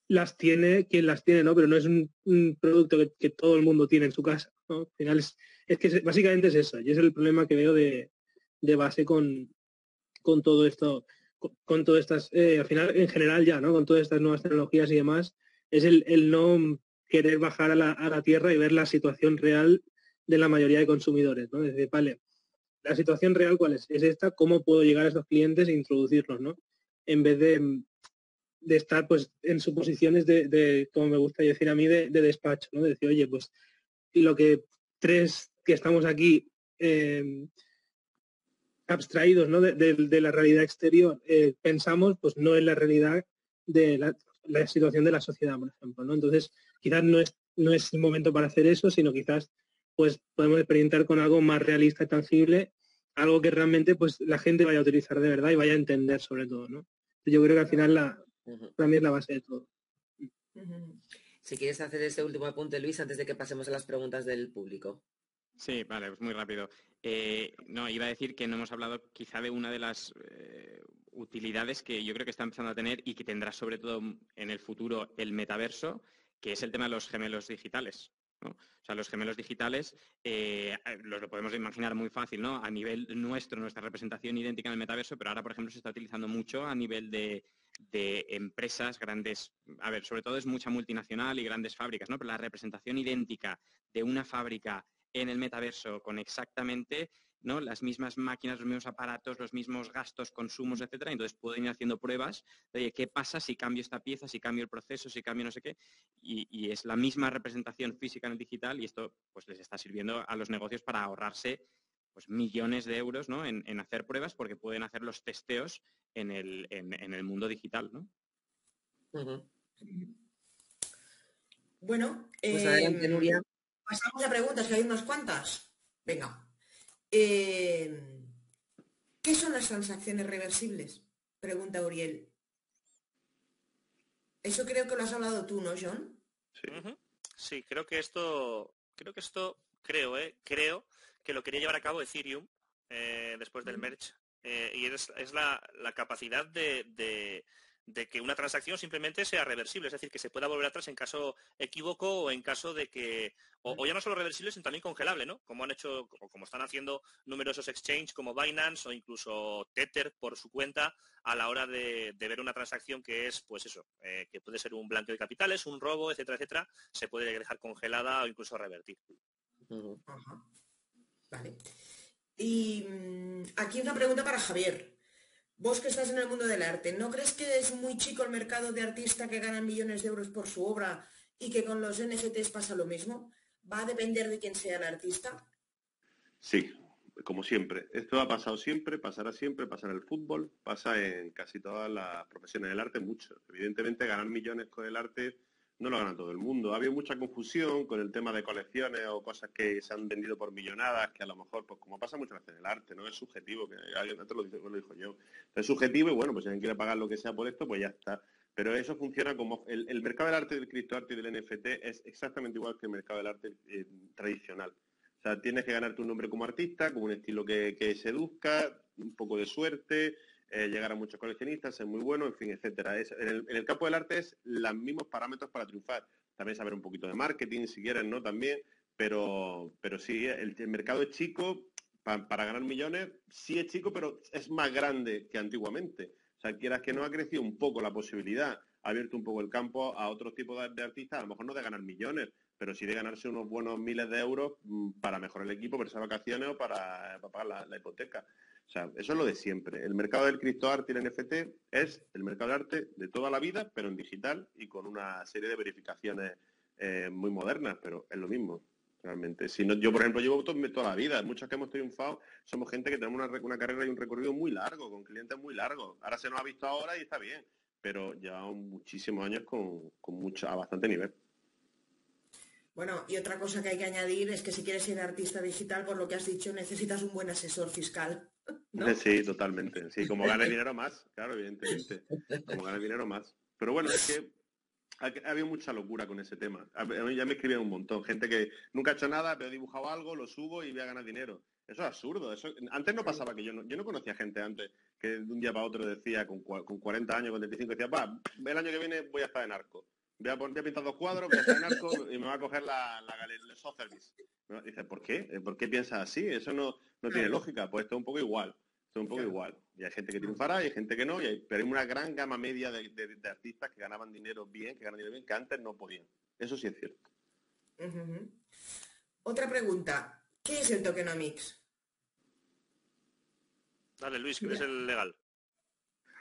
las tiene quien las tiene, ¿no? Pero no es un, producto que, todo el mundo tiene en su casa. Al final es, es que básicamente es eso, y es el problema que veo de, base con todo esto con, todas estas, eh, al final en general ya, ¿no? Con todas estas nuevas tecnologías y demás, es el, no querer bajar a la, tierra y ver la situación real de la mayoría de consumidores, ¿no? Es decir, vale, la situación real cuál es? Es esta, cómo puedo llegar a estos clientes e introducirlos, ¿no? En vez de, de estar pues en suposiciones de, de, como me gusta decir a mí, de, despacho, ¿no? De decir, oye, pues lo que tres que estamos aquí eh, abstraídos ¿no? de, la realidad exterior eh, pensamos, pues no es la realidad de la, situación de la sociedad, por ejemplo. ¿no? Entonces, quizás no es, no es el momento para hacer eso, sino quizás pues podemos experimentar con algo más realista y tangible, algo que realmente pues la gente vaya a utilizar de verdad y vaya a entender sobre todo. ¿no? Yo creo que al final la, también es la base de todo. Si quieres hacer ese último apunte, Luis, antes de que pasemos a las preguntas del público. Sí, vale, pues muy rápido. Eh, no, iba a decir que no hemos hablado quizá de una de las eh, utilidades que yo creo que está empezando a tener y que tendrá sobre todo en el futuro el metaverso, que es el tema de los gemelos digitales. O sea, los gemelos digitales eh, los lo podemos imaginar muy fácil, ¿no? A nivel nuestro, nuestra representación idéntica en el metaverso, pero ahora, por ejemplo, se está utilizando mucho a nivel de, de empresas grandes, a ver, sobre todo es mucha multinacional y grandes fábricas, ¿no? Pero la representación idéntica de una fábrica en el metaverso con exactamente ¿no? las mismas máquinas, los mismos aparatos, los mismos gastos, consumos, etcétera. Entonces pueden ir haciendo pruebas de qué pasa si cambio esta pieza, si cambio el proceso, si cambio no sé qué. Y, es la misma representación física en el digital y esto pues les está sirviendo a los negocios para ahorrarse pues, millones de euros en, hacer pruebas porque pueden hacer los testeos en el, en, el mundo digital. ¿no? Bueno, pues em, pasamos a preguntas, que hay unas cuantas. Venga. Em, ¿Qué son las transacciones reversibles? Pregunta Uriel. Eso creo que lo has hablado tú, ¿no, John? Sí, creo que esto, creo que esto, creo, ¿eh? creo que lo quería llevar a cabo Ethereum eh, después del merge. Eh, y es, la, capacidad de, de que una transacción simplemente sea reversible, es decir, que se pueda volver atrás en caso equívoco o en caso de que, o, ya no solo reversible, sino también congelable, ¿no? Como han hecho, o como están haciendo numerosos exchanges como Binance o incluso Tether por su cuenta a la hora de, ver una transacción que es, pues eso, eh, que puede ser un blanqueo de capitales, un robo, etcétera, etcétera, se puede dejar congelada o incluso revertir. Vale. Y mm, aquí una pregunta para Javier. Vos que estás en el mundo del arte, ¿no crees que es muy chico el mercado de artista que ganan millones de euros por su obra y que con los NFTs pasa lo mismo? ¿Va a depender de quién sea el artista? Sí, como siempre. Esto ha pasado siempre, pasará siempre, pasa en el fútbol, pasa en casi todas las profesiones del arte, mucho. Evidentemente ganar millones con el arte no lo gana todo el mundo. Ha habido mucha confusión con el tema de colecciones o cosas que se han vendido por millonadas, que a lo mejor, pues como pasa muchas veces en el arte, ¿no? Es subjetivo, que alguien antes lo, lo dijo yo. Es subjetivo y bueno, pues si alguien quiere pagar lo que sea por esto, pues ya está. Pero eso funciona como... El, mercado del arte, del criptoarte y del NFT es exactamente igual que el mercado del arte eh, tradicional. O sea, tienes que ganarte un nombre como artista, con un estilo que, que seduzca, un poco de suerte, eh, llegar a muchos coleccionistas, ser muy bueno, en fin, etcétera. en, el, campo del arte es los mismos parámetros para triunfar. También saber un poquito de marketing, si quieren, ¿no? También, pero, pero sí, el, mercado es chico, para ganar millones, sí es chico, pero es más grande que antiguamente. O sea, quieras que no ha crecido un poco la posibilidad, ha abierto un poco el campo a otros tipos de, artistas, a lo mejor no de ganar millones, pero sí de ganarse unos buenos miles de euros mm, para mejorar el equipo, para esas vacaciones o para, pagar la hipoteca. O sea, eso es lo de siempre. El mercado del criptoarte y el NFT es el mercado de arte de toda la vida, pero en digital y con una serie de verificaciones eh, muy modernas, pero es lo mismo. Realmente. Si no, yo, por ejemplo, llevo toda la vida. Muchos que hemos triunfado somos gente que tenemos una, carrera y un recorrido muy largo, con clientes muy largos. Ahora se nos ha visto ahora y está bien, pero llevamos muchísimos años con, con mucho, a bastante nivel. Bueno, y otra cosa que hay que añadir es que si quieres ser artista digital, por lo que has dicho, necesitas un buen asesor fiscal. Sí, totalmente. Sí, como gana dinero más, claro, evidentemente. Como gana dinero más. Pero bueno, es que ha, habido mucha locura con ese tema. ya me escribían un montón. Gente que nunca ha hecho nada, pero he dibujado algo, lo subo y voy a ganar dinero. Eso es absurdo. Eso, antes no pasaba que yo no, yo no conocía gente antes que de un día para otro decía con, con 40 años, con 35, decía, va, el año que viene voy a estar en arco voy a, voy a pintar dos cuadros, voy a estar en arco y me va a coger la, la galería Sotheby's. Dice, ¿por qué? Eh, ¿Por qué piensas así? Eso no, no tiene lógica. Pues esto es un poco igual. Esto es un poco igual. Y hay gente que triunfará y hay gente que no, y hay, pero hay una gran gama media de, artistas que ganaban dinero bien, que ganan dinero bien, que antes no podían. Eso sí es cierto. Otra pregunta. ¿Qué es el tokenomics? Dale, Luis, que es el legal.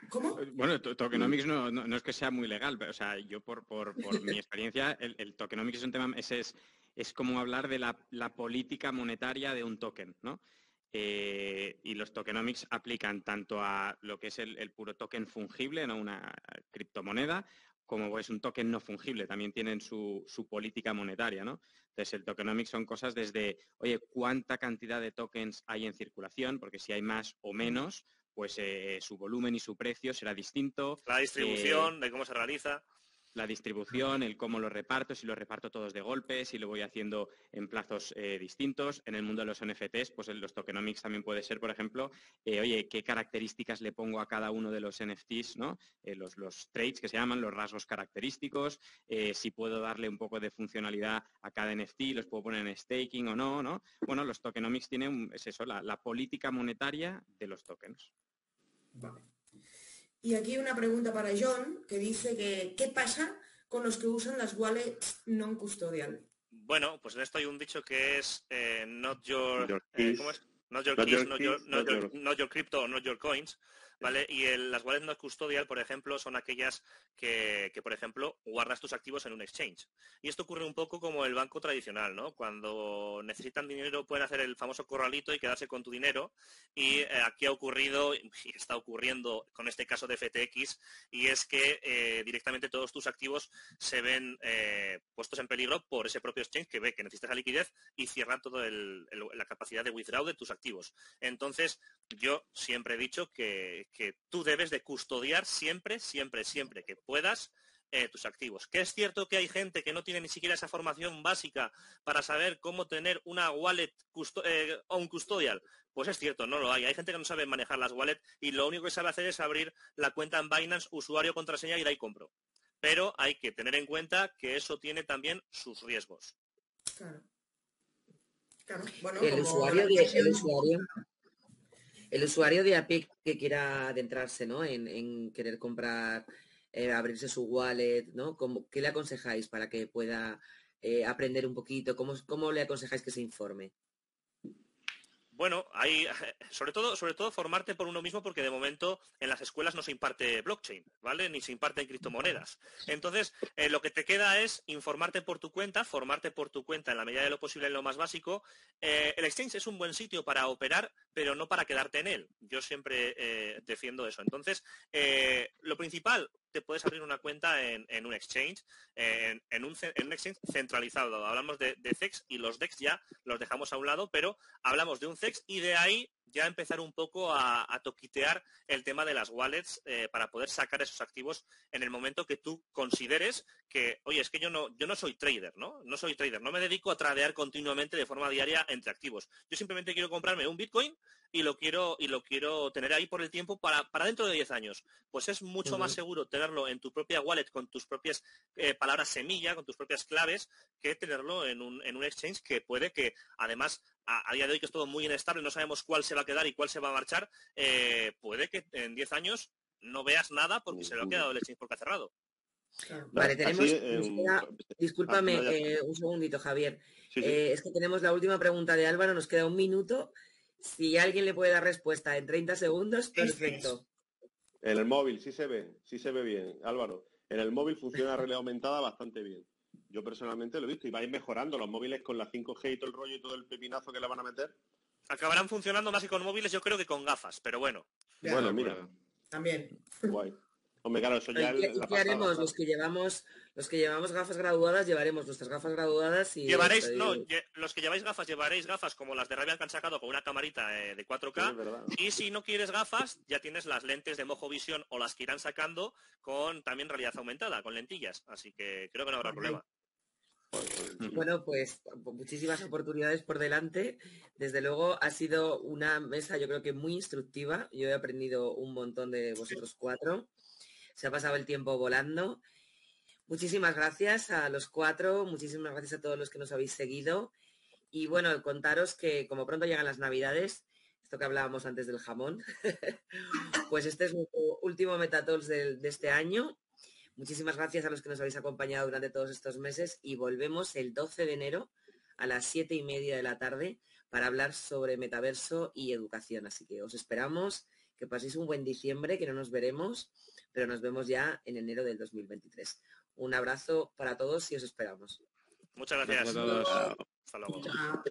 ¿Cómo? Eh, bueno, tokenomics no, no, es que sea muy legal, pero, o sea, yo por, por, mi experiencia, el, tokenomics es un tema, es, es, es como hablar de la, la, política monetaria de un token, ¿no? Eh, y los tokenomics aplican tanto a lo que es el, puro token fungible, ¿no? una criptomoneda, como es un token no fungible, también tienen su, su, política monetaria, ¿no? Entonces, el tokenomics son cosas desde, oye, ¿cuánta cantidad de tokens hay en circulación? Porque si hay más o menos, pues eh, su volumen y su precio será distinto. La distribución, eh, de cómo se realiza. La distribución, el cómo lo reparto, si lo reparto todos de golpe, si lo voy haciendo en plazos eh, distintos. En el mundo de los NFTs, pues en los tokenomics también puede ser, por ejemplo, oye, qué características le pongo a cada uno de los NFTs, ¿no? los, los traits que se llaman, los rasgos característicos, si puedo darle un poco de funcionalidad a cada NFT, los puedo poner en staking o no, ¿no? Bueno, los tokenomics tienen, es eso, la política monetaria de los tokens. Y aquí una pregunta para John, que dice que ¿qué pasa con los que usan las wallets non custodial? Bueno, pues en esto hay un dicho que es eh, not your, Your eh, keys. ¿cómo es? Not your Not keys, your not keys, your, not not your- your- not your crypto, not your coins, Y las wallets no custodial, por ejemplo, son aquellas que, que, por ejemplo, guardas tus activos en un exchange. Y esto ocurre un poco como el banco tradicional, ¿no? Cuando necesitan dinero pueden hacer el famoso corralito y quedarse con tu dinero. Y eh, aquí ha ocurrido, y está ocurriendo con este caso de FTX, y es que eh, directamente todos tus activos se ven eh, puestos en peligro por ese propio exchange que ve que necesitas la liquidez y cierra toda la capacidad de withdraw de tus activos. Entonces, yo siempre he dicho que, que tú debes de custodiar siempre, siempre, siempre que puedas eh, tus activos. Que es cierto que hay gente que no tiene ni siquiera esa formación básica para saber cómo tener una wallet custo- eh, o un custodial. Pues es cierto, no lo hay. Hay gente que no sabe manejar las wallets y lo único que sabe hacer es abrir la cuenta en Binance, usuario, contraseña y de ahí compro. Pero hay que tener en cuenta que eso tiene también sus riesgos. Claro. Claro, bueno, El usuario, el usuario de API que quiera adentrarse ¿no? en, en querer comprar, eh, abrirse su wallet, ¿no? ¿Cómo- ¿Qué le aconsejáis para que pueda eh, aprender un poquito? ¿Cómo, ¿Cómo le aconsejáis que se informe? Bueno, hay sobre todo, sobre todo formarte por uno mismo porque de momento en las escuelas no se imparte blockchain, ¿vale? Ni se imparten criptomonedas. Entonces, eh, lo que te queda es informarte por tu cuenta, formarte por tu cuenta en la medida de lo posible en lo más básico. Eh, el exchange es un buen sitio para operar, pero no para quedarte en él. Yo siempre eh, defiendo eso. Entonces, lo principal, te puedes abrir una cuenta en, un exchange, en un exchange centralizado. Hablamos de, de CEX y los DEX ya los dejamos a un lado, pero hablamos de un CEX y de ahí ya empezar un poco a, a toquitear el tema de las wallets eh, para poder sacar esos activos en el momento que tú consideres que, oye, es que yo no, yo no soy trader, ¿no? No soy trader, no me dedico a tradear continuamente de forma diaria entre activos. Yo simplemente quiero comprarme un Bitcoin y lo quiero, y lo quiero tener ahí por el tiempo para, para dentro de 10 años. Pues es mucho más seguro tenerlo en tu propia wallet con tus propias eh, palabras semilla, con tus propias claves, que tenerlo en un, en un exchange que puede que, además, a, a día de hoy que es todo muy inestable, no sabemos cuál se va a quedar y cuál se va a marchar, eh, puede que en 10 años no veas nada porque se lo ha quedado el exchange porque ha cerrado. Vale, Así, tenemos... eh, queda- discúlpame, ah, no, eh, un segundito, Javier. sí, sí. Eh, es que tenemos la última pregunta de Álvaro, nos queda un minuto. Si alguien le puede dar respuesta en 30 segundos, perfecto. En el móvil sí se ve, sí se ve bien, Álvaro. En el móvil funciona la realidad aumentada bastante bien. Yo personalmente lo he visto y vais mejorando los móviles con la 5G y todo el rollo y todo el pepinazo que le van a meter. Acabarán funcionando más que con móviles, yo creo que con gafas, pero bueno. Ya, bueno, mira. También. guay. Hombre, claro, eso ¿Y ya y la qué pasada, haremos? ¿sabes? Los que llevamos, los que llevamos gafas graduadas, llevaremos nuestras gafas graduadas y Llevaréis, no, y- lle- los que lleváis gafas, llevaréis gafas como las de Rabian que han sacado con una camarita eh, de Sí, 4K. es verdad. Y si no quieres gafas, ya tienes las lentes de Mojo Visión o las que irán sacando con también realidad aumentada, con lentillas. Así que creo que no habrá problema. Bueno, pues muchísimas oportunidades por delante. Desde luego ha sido una mesa yo creo que muy instructiva. Yo he aprendido un montón de vosotros cuatro. Se ha pasado el tiempo volando. Muchísimas gracias a los cuatro, muchísimas gracias a todos los que nos habéis seguido. Y bueno, contaros que como pronto llegan las navidades, esto que hablábamos antes del jamón, pues este es nuestro último Metatols del- de este año. Muchísimas gracias a los que nos habéis acompañado durante todos estos meses y volvemos el 12 de enero a las siete y media de la tarde para hablar sobre metaverso y educación. Así que os esperamos, que paséis un buen diciembre, que no nos veremos, pero nos vemos ya en enero del 2023. Un abrazo para todos y os esperamos. Muchas Gracias gracias. a todos. Hasta luego. Chao.